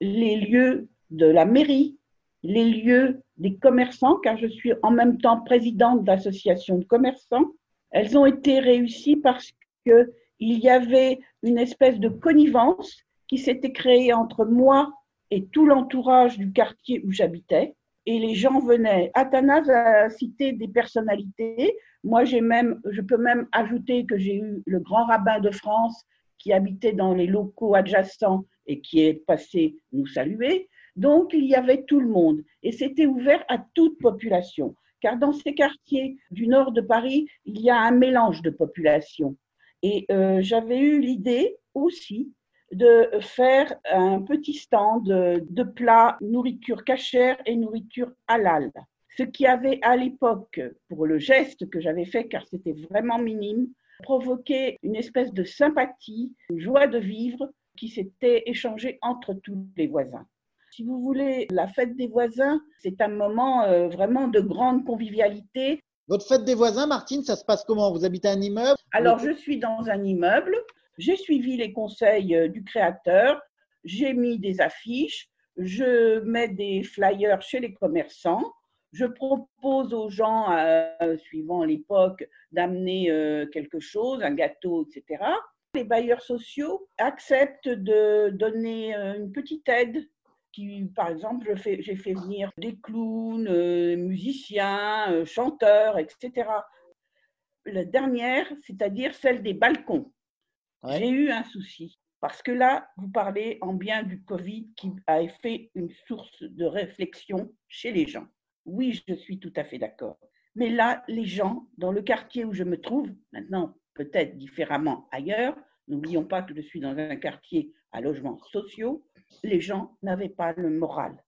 les lieux de la mairie, les lieux des commerçants, car je suis en même temps présidente d'association de commerçants. Elles ont été réussies parce qu'il y avait une espèce de connivence qui s'était créée entre moi et tout l'entourage du quartier où j'habitais. Et les gens venaient. Athanas a cité des personnalités. Moi, j'ai même, je peux même ajouter que j'ai eu le grand rabbin de France qui habitait dans les locaux adjacents et qui est passé nous saluer. Donc, il y avait tout le monde et c'était ouvert à toute population. Car dans ces quartiers du nord de Paris, il y a un mélange de populations. Et euh, j'avais eu l'idée aussi de faire un petit stand de plats nourriture cachère et nourriture halal. Ce qui avait à l'époque, pour le geste que j'avais fait, car c'était vraiment minime, provoqué une espèce de sympathie, une joie de vivre qui s'était échangée entre tous les voisins. Si vous voulez, la fête des voisins, c'est un moment euh, vraiment de grande convivialité. Votre fête des voisins, Martine, ça se passe comment? Vous habitez un immeuble? Alors, je suis dans un immeuble. J'ai suivi les conseils euh, du créateur. J'ai mis des affiches. Je mets des flyers chez les commerçants. Je propose aux gens, euh, suivant l'époque, d'amener euh, quelque chose, un gâteau, etc. Les bailleurs sociaux acceptent de donner une petite aide. Qui, par exemple, j'ai fait venir des clowns, musiciens, chanteurs, etc. La dernière, c'est-à-dire celle des balcons. J'ai eu un souci. Parce que là, vous parlez en bien du Covid qui a fait une source de réflexion chez les gens. Oui, je suis tout à fait d'accord. Mais là, les gens, dans le quartier où je me trouve, maintenant peut-être différemment ailleurs, n'oublions pas que je suis dans un quartier à logements sociaux, les gens n'avaient pas le moral.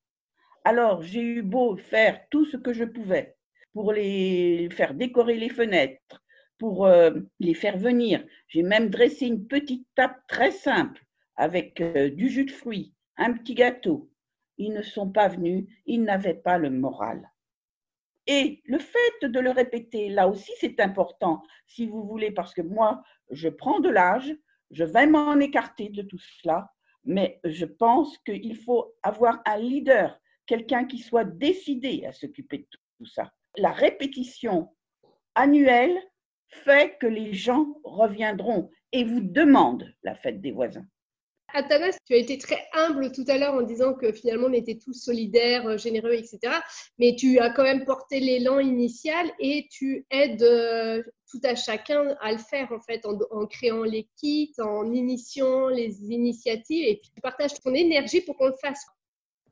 Alors, j'ai eu beau faire tout ce que je pouvais pour les faire décorer les fenêtres, pour euh, les faire venir. J'ai même dressé une petite table très simple avec euh, du jus de fruits, un petit gâteau. Ils ne sont pas venus, ils n'avaient pas le moral. Et le fait de le répéter, là aussi, c'est important, si vous voulez, parce que moi, je prends de l'âge, je vais m'en écarter de tout cela, mais je pense qu'il faut avoir un leader, quelqu'un qui soit décidé à s'occuper de tout ça. La répétition annuelle fait que les gens reviendront et vous demandent la fête des voisins. Athanas, tu as été très humble tout à l'heure en disant que finalement on était tous solidaires, euh, généreux, etc. Mais tu as quand même porté l'élan initial et tu aides euh, tout à chacun à le faire en fait, en, créant les kits, en initiant les initiatives et puis tu partages ton énergie pour qu'on le fasse.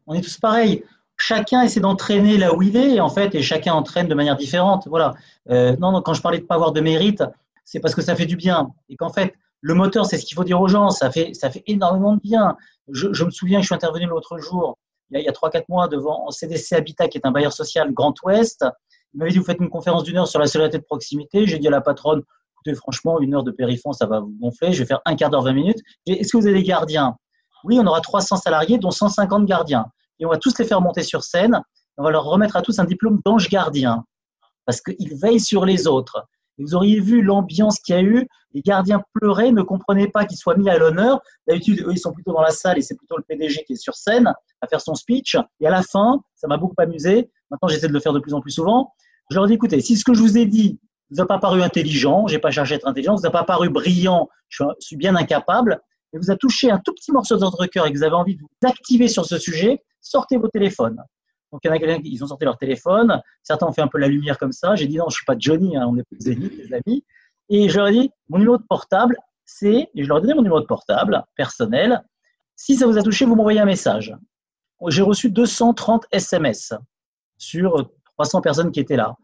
On est tous pareils chacun essaie d'entraîner là où il est, en fait, et chacun entraîne de manière différente. Voilà. Euh, non, non, quand je parlais de pas avoir de mérite, c'est parce que ça fait du bien. Et qu'en fait, le moteur, c'est ce qu'il faut dire aux gens. Ça fait, ça fait énormément de bien. Je, me souviens, je suis intervenu l'autre jour, il y a, trois, 3-4 mois, devant CDC Habitat, qui est un bailleur social Grand Ouest. Il m'avait dit, vous faites une conférence d'une heure sur la solidarité de proximité. J'ai dit à la patronne, écoutez, franchement, une heure de périphérie, ça va vous gonfler. Je vais faire un quart d'heure, 20 minutes. Est-ce que vous avez des gardiens? Oui, on aura 300 salariés, dont 150 gardiens et on va tous les faire monter sur scène. On va leur remettre à tous un diplôme d'ange gardien parce qu'ils veillent sur les autres. vous auriez vu l'ambiance qu'il y a eu. Les gardiens pleuraient, ne comprenaient pas qu'ils soient mis à l'honneur. D'habitude, eux, ils sont plutôt dans la salle et c'est plutôt le PDG qui est sur scène à faire son speech. Et à la fin, ça m'a beaucoup amusé. Maintenant, j'essaie de le faire de plus en plus souvent. Je leur dis, écoutez, si ce que je vous ai dit vous a pas paru intelligent, j'ai pas cherché à être intelligent, vous a pas paru brillant, je suis bien incapable, vous a touché un tout petit morceau de votre cœur et que vous avez envie de vous activer sur ce sujet, sortez vos téléphones. Donc, il y en a quelqu'un ils ont sorti leur téléphone. Certains ont fait un peu la lumière comme ça. J'ai dit non, je suis pas Johnny, hein, on est des amis, des amis. Et je leur ai dit, mon numéro de portable, c'est, et je leur ai donné mon numéro de portable personnel. Si ça vous a touché, vous m'envoyez un message. J'ai reçu 230 SMS sur 300 personnes qui étaient là.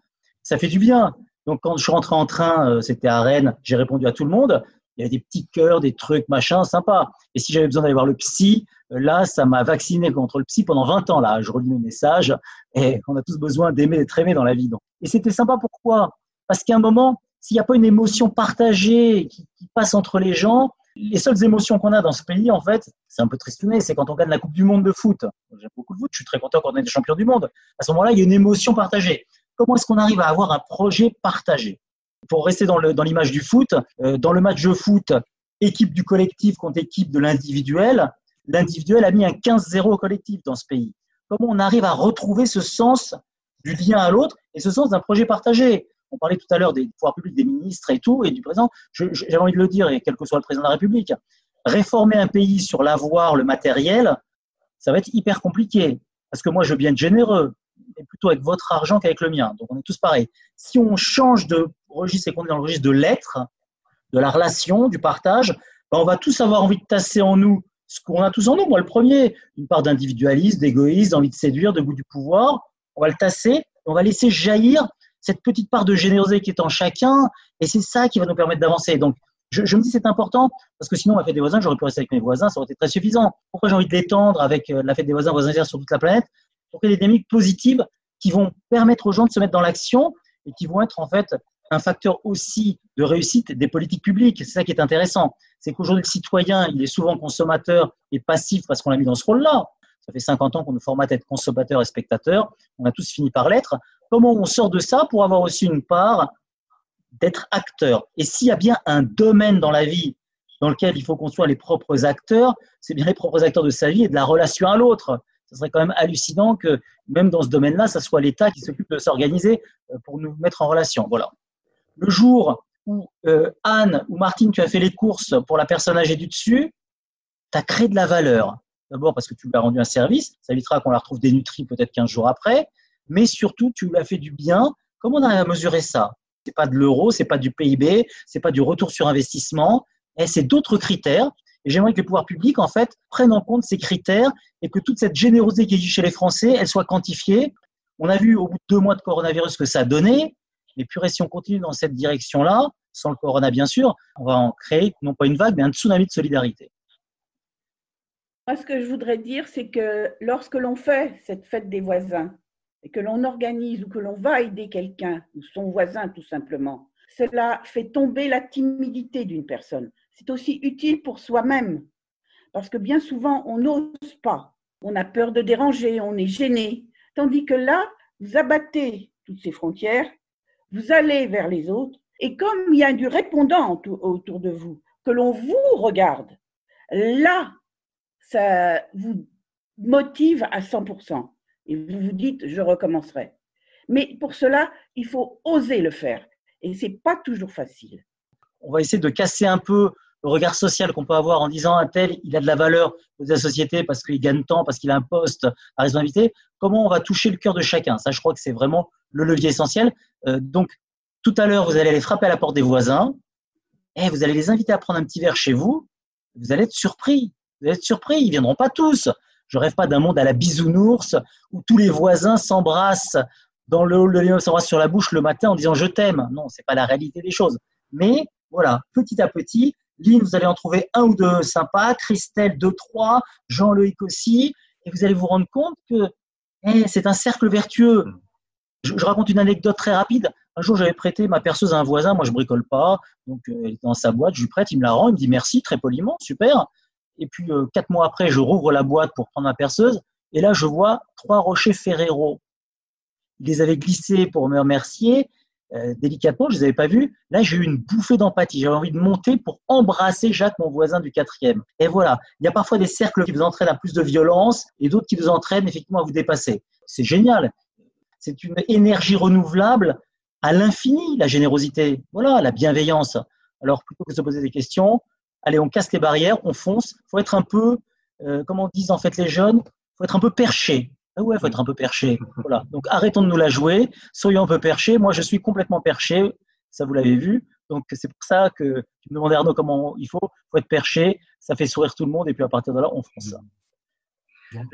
Ça fait du bien. Donc, quand je suis rentré en train, euh, c'était à Rennes, j'ai répondu à tout le monde. Il y avait des petits cœurs, des trucs, machin, sympa. Et si j'avais besoin d'aller voir le psy, euh, là, ça m'a vacciné contre le psy pendant 20 ans. Là, je relis mes messages et on a tous besoin d'aimer, d'être aimé dans la vie. Donc. Et c'était sympa. Pourquoi? Parce qu'à un moment, s'il n'y a pas une émotion partagée qui, passe entre les gens, les seules émotions qu'on a dans ce pays, en fait, c'est un peu tristouné, c'est quand on gagne la Coupe du Monde de foot. J'aime beaucoup le foot, je suis très content quand on est des champions du monde. À ce moment-là, il y a une émotion partagée. Comment est-ce qu'on arrive à avoir un projet partagé? Pour rester dans l'image du foot, euh, dans le match de foot, équipe du collectif contre équipe de l'individuel, l'individuel a mis un 15-0 au collectif dans ce pays. Comment on arrive à retrouver ce sens du lien à l'autre et ce sens d'un projet partagé? On parlait tout à l'heure des pouvoirs publics, des ministres et tout, et du président. J'avais envie de le dire, quel que soit le président de la République, réformer un pays sur l'avoir, le matériel, ça va être hyper compliqué. Parce que moi, je veux bien généreux, mais plutôt avec votre argent qu'avec le mien. Donc, on est tous pareils. Si on change de registre et qu'on est dans le registre de l'être, de la relation, du partage, ben, on va tous avoir envie de tasser en nous ce qu'on a tous en nous. Moi, le premier, une part d'individualisme, d'égoïsme, d'envie de séduire, de goût du pouvoir. On va le tasser, on va laisser jaillir cette petite part de générosité qui est en chacun, et c'est ça qui va nous permettre d'avancer. Donc, je, me dis c'est important parce que sinon, la fête des voisins, j'aurais pu rester avec mes voisins, ça aurait été très suffisant. Pourquoi j'ai envie de l'étendre avec euh, la fête des voisins, voisins sur toute la planète? Pour ait des dynamiques positives qui vont permettre aux gens de se mettre dans l'action et qui vont être en fait un facteur aussi de réussite des politiques publiques. C'est ça qui est intéressant. C'est qu'aujourd'hui, le citoyen, il est souvent consommateur et passif parce qu'on l'a mis dans ce rôle-là. Ça fait 50 ans qu'on nous formate à être consommateur et spectateur. On a tous fini par l'être. Comment on sort de ça pour avoir aussi une part d'être acteur? Et s'il y a bien un domaine dans la vie dans lequel il faut qu'on soit les propres acteurs, c'est bien les propres acteurs de sa vie et de la relation à l'autre. Ce serait quand même hallucinant que même dans ce domaine-là, ça soit l'État qui s'occupe de s'organiser euh, pour nous mettre en relation. Voilà. Le jour où euh, Anne ou Martine, tu as fait les courses pour la personne âgée du dessus, tu as créé de la valeur. D'abord parce que tu lui as rendu un service, ça évitera qu'on la retrouve dénutrie peut-être 15 jours après, mais surtout tu lui as fait du bien. Comment on arrive à mesurer ça? C'est pas de l'euro, c'est pas du PIB, c'est pas du retour sur investissement, c'est d'autres critères. Et j'aimerais que les pouvoirs publics en fait prennent en compte ces critères et que toute cette générosité qui existe chez les Français, elle soit quantifiée. On a vu au bout de deux mois de coronavirus que ça a donné. Mais puis, si on continue dans cette direction-là, sans le corona bien sûr, on va en créer non pas une vague, mais un tsunami de solidarité. Moi, ce que je voudrais dire, c'est que lorsque l'on fait cette fête des voisins et que l'on organise ou que l'on va aider quelqu'un ou son voisin tout simplement, cela fait tomber la timidité d'une personne. C'est aussi utile pour soi-même parce que bien souvent, on n'ose pas. On a peur de déranger, on est gêné. Tandis que là, vous abattez toutes ces frontières, vous allez vers les autres et comme il y a du répondant autour de vous, que l'on vous regarde, là, ça vous motive à 100%. Et vous vous dites, je recommencerai. Mais pour cela, il faut oser le faire. Et ce n'est pas toujours facile. On va essayer de casser un peu le regard social qu'on peut avoir en disant un tel, il a de la valeur pour la société parce qu'il gagne tant, parce qu'il a un poste à responsabilité. Comment on va toucher le cœur de chacun? Ça, je crois que c'est vraiment le levier essentiel. Euh, donc, tout à l'heure, vous allez aller frapper à la porte des voisins et vous allez les inviter à prendre un petit verre chez vous. Vous allez être surpris. Vous êtes surpris, ils viendront pas tous. Je rêve pas d'un monde à la bisounours où tous les voisins s'embrassent dans le hall de s'embrassent sur la bouche le matin en disant je t'aime. Non, c'est pas la réalité des choses. Mais voilà, petit à petit, Lynn, vous allez en trouver un ou deux sympas, Christelle deux, trois, Jean-Loïc aussi, et vous allez vous rendre compte que eh, c'est un cercle vertueux. Je, raconte une anecdote très rapide. Un jour, j'avais prêté ma perceuse à un voisin. Moi, je bricole pas. Donc, euh, elle dans sa boîte. Je lui prête. Il me la rend. Il me dit merci, très poliment. Super. Et puis, euh, quatre mois après, je rouvre la boîte pour prendre ma perceuse. Et là, je vois trois rochers Ferrero. Ils les avaient glissés pour me remercier. Euh, délicatement, je ne les avais pas vus. Là, j'ai eu une bouffée d'empathie. J'avais envie de monter pour embrasser Jacques, mon voisin du quatrième. Et voilà, il y a parfois des cercles qui vous entraînent à plus de violence et d'autres qui vous entraînent effectivement à vous dépasser. C'est génial. C'est une énergie renouvelable à l'infini, la générosité. Voilà, la bienveillance. Alors, plutôt que de se poser des questions, allez, on casse les barrières, on fonce. Il faut être un peu, euh, comment disent en fait les jeunes, il faut être un peu perché. Ah ouais, faut être un peu perché. Voilà. Donc arrêtons de nous la jouer, soyons un peu perchés. Moi, je suis complètement perché, ça vous l'avez vu. Donc c'est pour ça que tu me demandais Arnaud comment il faut. Il faut être perché, ça fait sourire tout le monde et puis à partir de là, on fonce.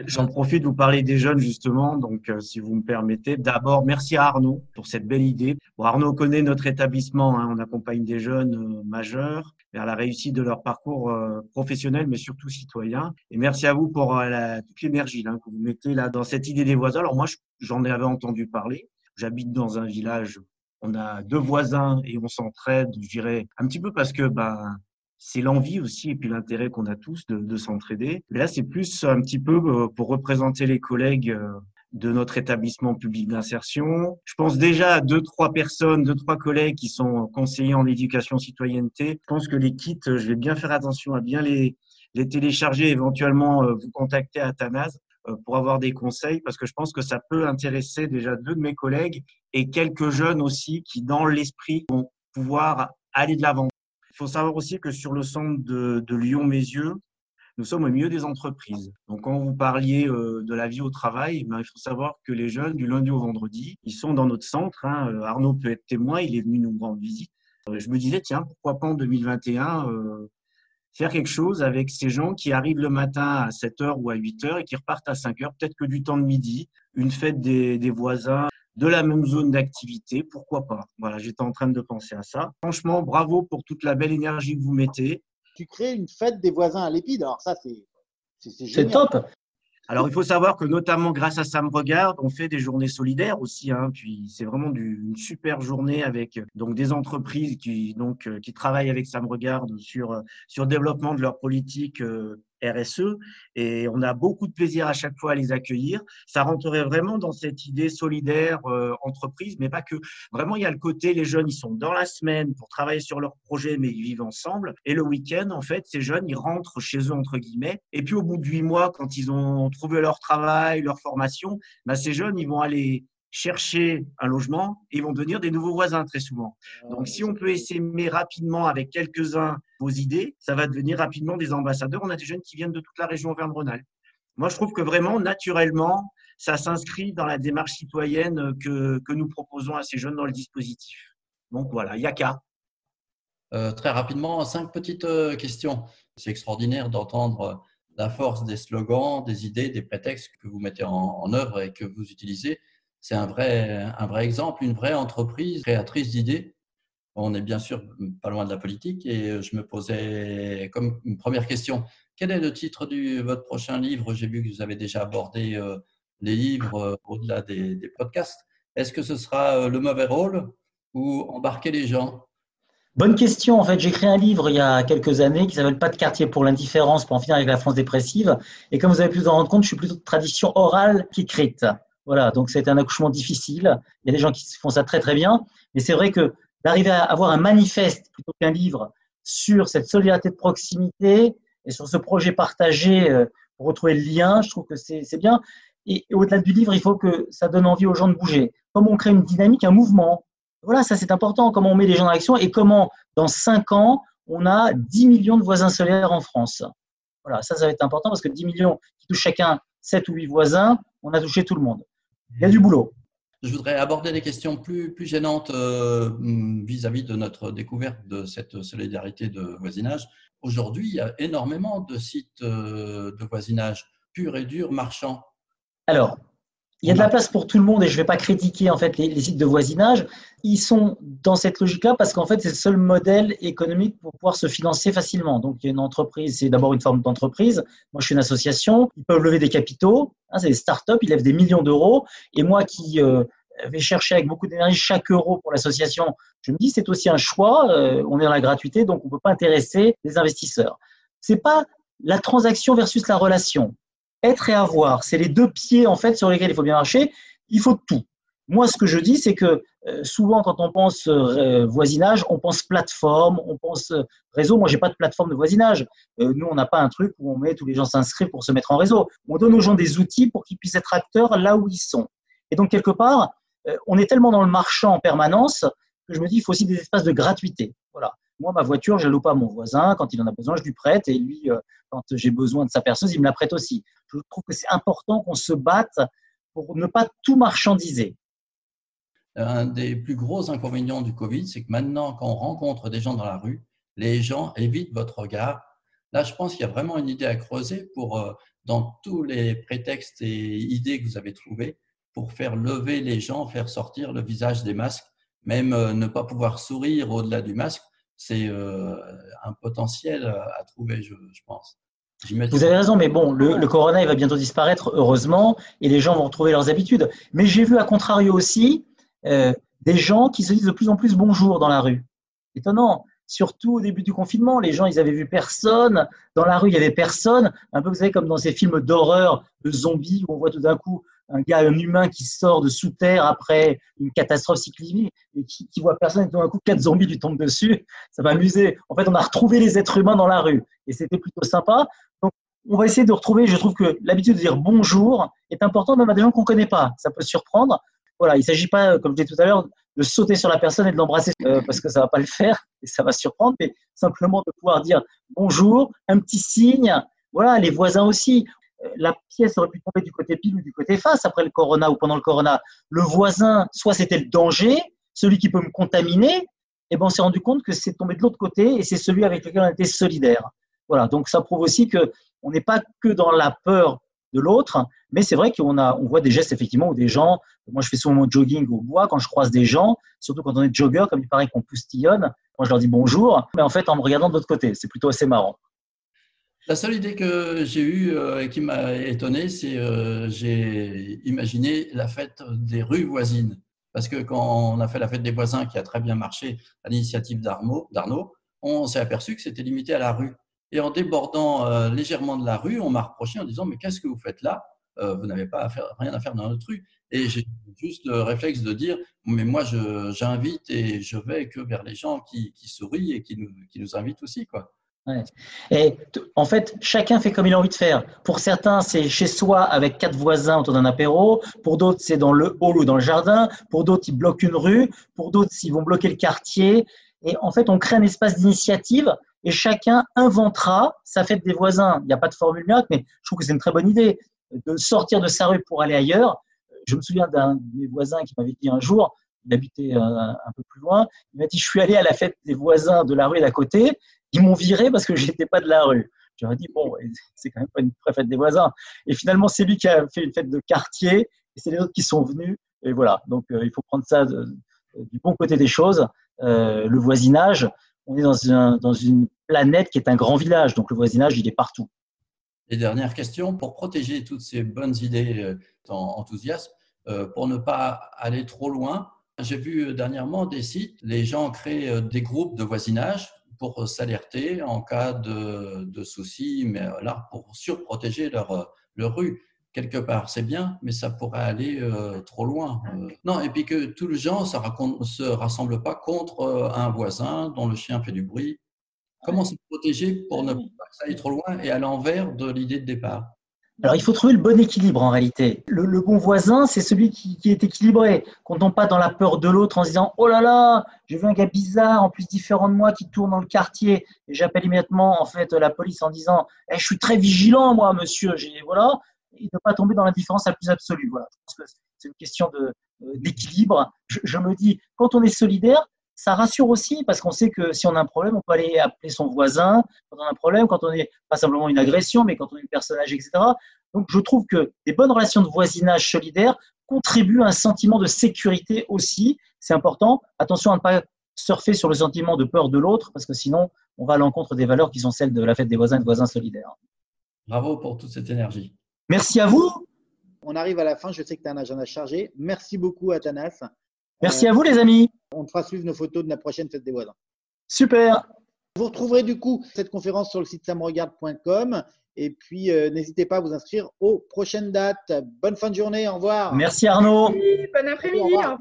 J'en profite vous parler des jeunes justement, donc euh, si vous me permettez. D'abord, merci à Arnaud pour cette belle idée. Arnaud connaît notre établissement, hein. on accompagne des jeunes euh, majeurs vers la réussite de leur parcours euh, professionnel, mais surtout citoyen. Et merci à vous pour toute l'énergie que vous mettez là dans cette idée des voisins. Alors moi, j'en avais entendu parler. J'habite dans un village, on a deux voisins et on s'entraide, je dirais, un petit peu parce que ben c'est l'envie aussi et puis l'intérêt qu'on a tous de, s'entraider. Mais là, c'est plus un petit peu euh, pour représenter les collègues euh, de notre établissement public d'insertion. Je pense déjà à deux, trois personnes, deux, trois collègues qui sont conseillers en éducation citoyenneté. Je pense que les kits, je vais bien faire attention à bien les, les télécharger, éventuellement euh, vous contacter à Athanase pour avoir des conseils parce que je pense que ça peut intéresser déjà deux de mes collègues et quelques jeunes aussi qui, dans l'esprit, vont pouvoir aller de l'avant. Il faut savoir aussi que sur le centre de, Lyon-Mézieux, nous sommes au milieu des entreprises. Donc, quand vous parliez euh, de la vie au travail, ben, il faut savoir que les jeunes, du lundi au vendredi, ils sont dans notre centre. Hein. Euh, Arnaud peut être témoin, il est venu nous rendre visite. Euh, je me disais, tiens, pourquoi pas en 2021 faire quelque chose avec ces gens qui arrivent le matin à 7h ou à 8h et qui repartent à 5h, peut-être que du temps de midi, une fête des voisins, de la même zone d'activité, pourquoi pas Voilà, j'étais en train de penser à ça. Franchement, bravo pour toute la belle énergie que vous mettez. Tu crées une fête des voisins à l'épide, alors ça, c'est c'est top. Alors, il faut savoir que notamment grâce à Ça me regarde, on fait des journées solidaires aussi. Hein, puis c'est vraiment du, une super journée avec donc des entreprises qui donc qui travaillent avec Ça me regarde sur sur le développement de leur politique euh, RSE et on a beaucoup de plaisir à chaque fois à les accueillir. Ça rentrerait vraiment dans cette idée solidaire euh, entreprise, mais pas que. Vraiment, il y a le côté, les jeunes, ils sont dans la semaine pour travailler sur leur projet, mais ils vivent ensemble. Et le week-end, en fait, ces jeunes, ils rentrent chez eux, entre guillemets. Et puis, au bout de huit mois, quand ils ont trouvé leur travail, leur formation, bah, ces jeunes, ils vont aller chercher un logement et ils vont devenir des nouveaux voisins très souvent. Ah, Donc, si on peut essaimer rapidement avec quelques-uns vos idées, ça va devenir rapidement des ambassadeurs. On a des jeunes qui viennent de toute la région Auvergne-Rhône-Alpes. Moi, je trouve que vraiment, naturellement, ça s'inscrit dans la démarche citoyenne que, que, nous proposons à ces jeunes dans le dispositif. Donc voilà, Yaka. Euh, très rapidement, cinq petites euh, questions. C'est extraordinaire d'entendre la force des slogans, des idées, des prétextes que vous mettez en, en œuvre et que vous utilisez c'est un vrai, exemple, une vraie entreprise créatrice d'idées. On est bien sûr pas loin de la politique et je me posais comme une première question, quel est le titre de votre prochain livre? J'ai vu que vous avez déjà abordé euh, les livres euh, au-delà des, podcasts. Est-ce que ce sera euh, Le mauvais rôle ou Embarquer les gens? Bonne question. En fait, j'ai écrit un livre il y a quelques années qui s'appelle Pas de quartier pour l'indifférence pour en finir avec la France dépressive. Et comme vous avez pu vous en rendre compte, je suis plutôt de tradition orale qu'écrite. Voilà, donc c'est un accouchement difficile. Il y a des gens qui font ça très très bien, mais c'est vrai que d'arriver à avoir un manifeste plutôt qu'un livre sur cette solidarité de proximité et sur ce projet partagé euh, pour retrouver le lien, je trouve que c'est bien. Et, au-delà du livre, il faut que ça donne envie aux gens de bouger. Comment on crée une dynamique, un mouvement. Voilà, ça c'est important. Comment on met les gens en action et comment, dans cinq ans, on a 10 millions de voisins solaires en France. Voilà, ça, ça va être important parce que 10 millions qui touchent chacun 7 ou 8 voisins, on a touché tout le monde. Il y a du boulot. Je voudrais aborder des questions plus, plus gênantes euh, vis-à-vis de notre découverte de cette solidarité de voisinage. Aujourd'hui, il y a énormément de sites euh, de voisinage pur et dur marchands. Alors, il y a de la place pour tout le monde et je ne vais pas critiquer en fait les, sites de voisinage. Ils sont dans cette logique-là parce qu'en fait c'est le seul modèle économique pour pouvoir se financer facilement. Donc il y a une entreprise, c'est d'abord une forme d'entreprise. Moi je suis une association, ils peuvent lever des capitaux, hein, c'est des startups, ils lèvent des millions d'euros. Et moi qui euh, vais chercher avec beaucoup d'énergie chaque euro pour l'association, je me dis c'est aussi un choix. Euh, on est dans la gratuité donc on ne peut pas intéresser les investisseurs. C'est pas la transaction versus la relation être et avoir, c'est les deux pieds en fait sur lesquels il faut bien marcher. Il faut tout. Moi, ce que je dis, c'est que euh, souvent, quand on pense euh, voisinage, on pense plateforme, on pense euh, réseau. Moi, j'ai pas de plateforme de voisinage. nous, on n'a pas un truc où on met tous les gens s'inscrivent pour se mettre en réseau. On donne aux gens des outils pour qu'ils puissent être acteurs là où ils sont. Et donc, quelque part, on est tellement dans le marchand en permanence que je me dis, il faut aussi des espaces de gratuité. Voilà. Moi, ma voiture, je ne loue pas à mon voisin. Quand il en a besoin, je lui prête. Et lui, euh, quand j'ai besoin de sa perceuse, il me la prête aussi. Je trouve que c'est important qu'on se batte pour ne pas tout marchandiser Un des plus gros inconvénients du Covid, c'est que maintenant, quand on rencontre des gens dans la rue, les gens évitent votre regard. Là, je pense qu'il y a vraiment une idée à creuser pour, euh, dans tous les prétextes et idées que vous avez trouvés, pour faire lever les gens, faire sortir le visage des masques, même euh, ne pas pouvoir sourire au-delà du masque, c'est euh, un potentiel à trouver, je, pense. Vous avez raison, mais bon, le, corona, il va bientôt disparaître, heureusement, et les gens vont retrouver leurs habitudes. Mais j'ai vu, à contrario aussi, des gens qui se disent de plus en plus bonjour dans la rue. Étonnant surtout au début du confinement. Les gens, ils avaient vu personne. Dans la rue, il y avait personne. Un peu, vous savez, comme dans ces films d'horreur, de zombies, où on voit tout d'un coup un gars, un humain qui sort de sous terre après une catastrophe cyclique et qui, voit personne et tout d'un coup quatre zombies lui tombent dessus. Ça m'a amusé. En fait, on a retrouvé les êtres humains dans la rue et c'était plutôt sympa. Donc, on va essayer de retrouver. Je trouve que l'habitude de dire bonjour est importante même à des gens qu'on connaît pas. Ça peut surprendre. Voilà, il ne s'agit pas, comme je disais tout à l'heure, de sauter sur la personne et de l'embrasser euh, parce que ça va pas le faire et ça va surprendre, mais simplement de pouvoir dire bonjour, un petit signe. Voilà, les voisins aussi. La pièce aurait pu tomber du côté pile ou du côté face après le corona ou pendant le corona. Le voisin, soit c'était le danger, celui qui peut me contaminer, et ben on s'est rendu compte que c'est tombé de l'autre côté et c'est celui avec lequel on était solidaire. Voilà, donc ça prouve aussi que on n'est pas que dans la peur de l'autre. Mais c'est vrai qu'on a, on voit des gestes effectivement où des gens, moi je fais souvent mon jogging au bois quand je croise des gens, surtout quand on est jogger, comme il paraît qu'on poustillonne. Moi je leur dis bonjour, mais en fait en me regardant de l'autre côté, c'est plutôt assez marrant. La seule idée que j'ai eue euh, et qui m'a étonné, c'est euh, j'ai imaginé la fête des rues voisines. Parce que quand on a fait la fête des voisins qui a très bien marché à l'initiative d'Arnaud, on s'est aperçu que c'était limité à la rue. Et en débordant euh, légèrement de la rue, on m'a reproché en disant Mais qu'est-ce que vous faites là? Euh, Vous n'avez pas rien à faire dans notre rue. Et j'ai juste le réflexe de dire Mais moi, j'invite et je vais que vers les gens qui, sourient et qui nous, qui nous invitent aussi. Quoi. Et en fait, chacun fait comme il a envie de faire. Pour certains, c'est chez soi avec quatre voisins autour d'un apéro. Pour d'autres, c'est dans le hall ou dans le jardin. Pour d'autres, ils bloquent une rue. Pour d'autres, ils vont bloquer le quartier. Et en fait, on crée un espace d'initiative et chacun inventera sa fête des voisins. Il n'y a pas de formule miracle, mais je trouve que c'est une très bonne idée de sortir de sa rue pour aller ailleurs. Je me souviens d'un de mes voisins qui m'avait dit un jour, il habitait euh, un, peu plus loin, il m'a dit, je suis allé à la fête des voisins de la rue d'à côté, ils m'ont viré parce que je n'étais pas de la rue. J'aurais dit, bon, c'est quand même pas une fête des voisins. Et finalement, c'est lui qui a fait une fête de quartier, et c'est les autres qui sont venus. Et voilà, donc euh, il faut prendre ça du bon côté des choses. Euh, le voisinage, on est dans, dans une planète qui est un grand village, donc le voisinage, il est partout. Et dernière question, pour protéger toutes ces bonnes idées euh, enthousiasme, euh, pour ne pas aller trop loin, j'ai vu dernièrement des sites, les gens créent des groupes de voisinage pour s'alerter en cas de, de, soucis, mais là, pour surprotéger leur, leur rue quelque part, c'est bien, mais ça pourrait aller euh, trop loin. Euh. non, et puis que tout le gens ne se rassemble pas contre euh, un voisin dont le chien fait du bruit. Comment se protéger pour ne pas que ça aille trop loin et à l'envers de l'idée de départ? Alors, il faut trouver le bon équilibre en réalité. Le, bon voisin, c'est celui qui, est équilibré, qu'on tombe pas dans la peur de l'autre en se disant Oh là là, j'ai vu un gars bizarre, en plus différent de moi, qui tourne dans le quartier. Et j'appelle immédiatement en fait la police en disant eh, Je suis très vigilant, moi, monsieur. Voilà et ne pas tomber dans l'indifférence la plus absolue. Voilà. Je pense que c'est une question euh, d'équilibre. Je, je, me dis, quand on est solidaire, ça rassure aussi parce qu'on sait que si on a un problème, on peut aller appeler son voisin quand on a un problème, quand on est pas simplement une agression, mais quand on est un personnage, etc. Donc, je trouve que des bonnes relations de voisinage solidaire contribuent à un sentiment de sécurité aussi. C'est important. Attention à ne pas surfer sur le sentiment de peur de l'autre parce que sinon, on va à l'encontre des valeurs qui sont celles de la fête des voisins et de voisins solidaires. Bravo pour toute cette énergie. Merci à vous. On arrive à la fin. Je sais que tu as un agenda chargé. Merci beaucoup, Athanas. Merci à vous, les amis. On fera suivre nos photos de la prochaine fête des voisins. Super. Vous retrouverez du coup cette conférence sur le site samregarde.com. Et puis, euh, n'hésitez pas à vous inscrire aux prochaines dates. Bonne fin de journée. Au revoir. Merci Arnaud. bon après-midi. Au revoir.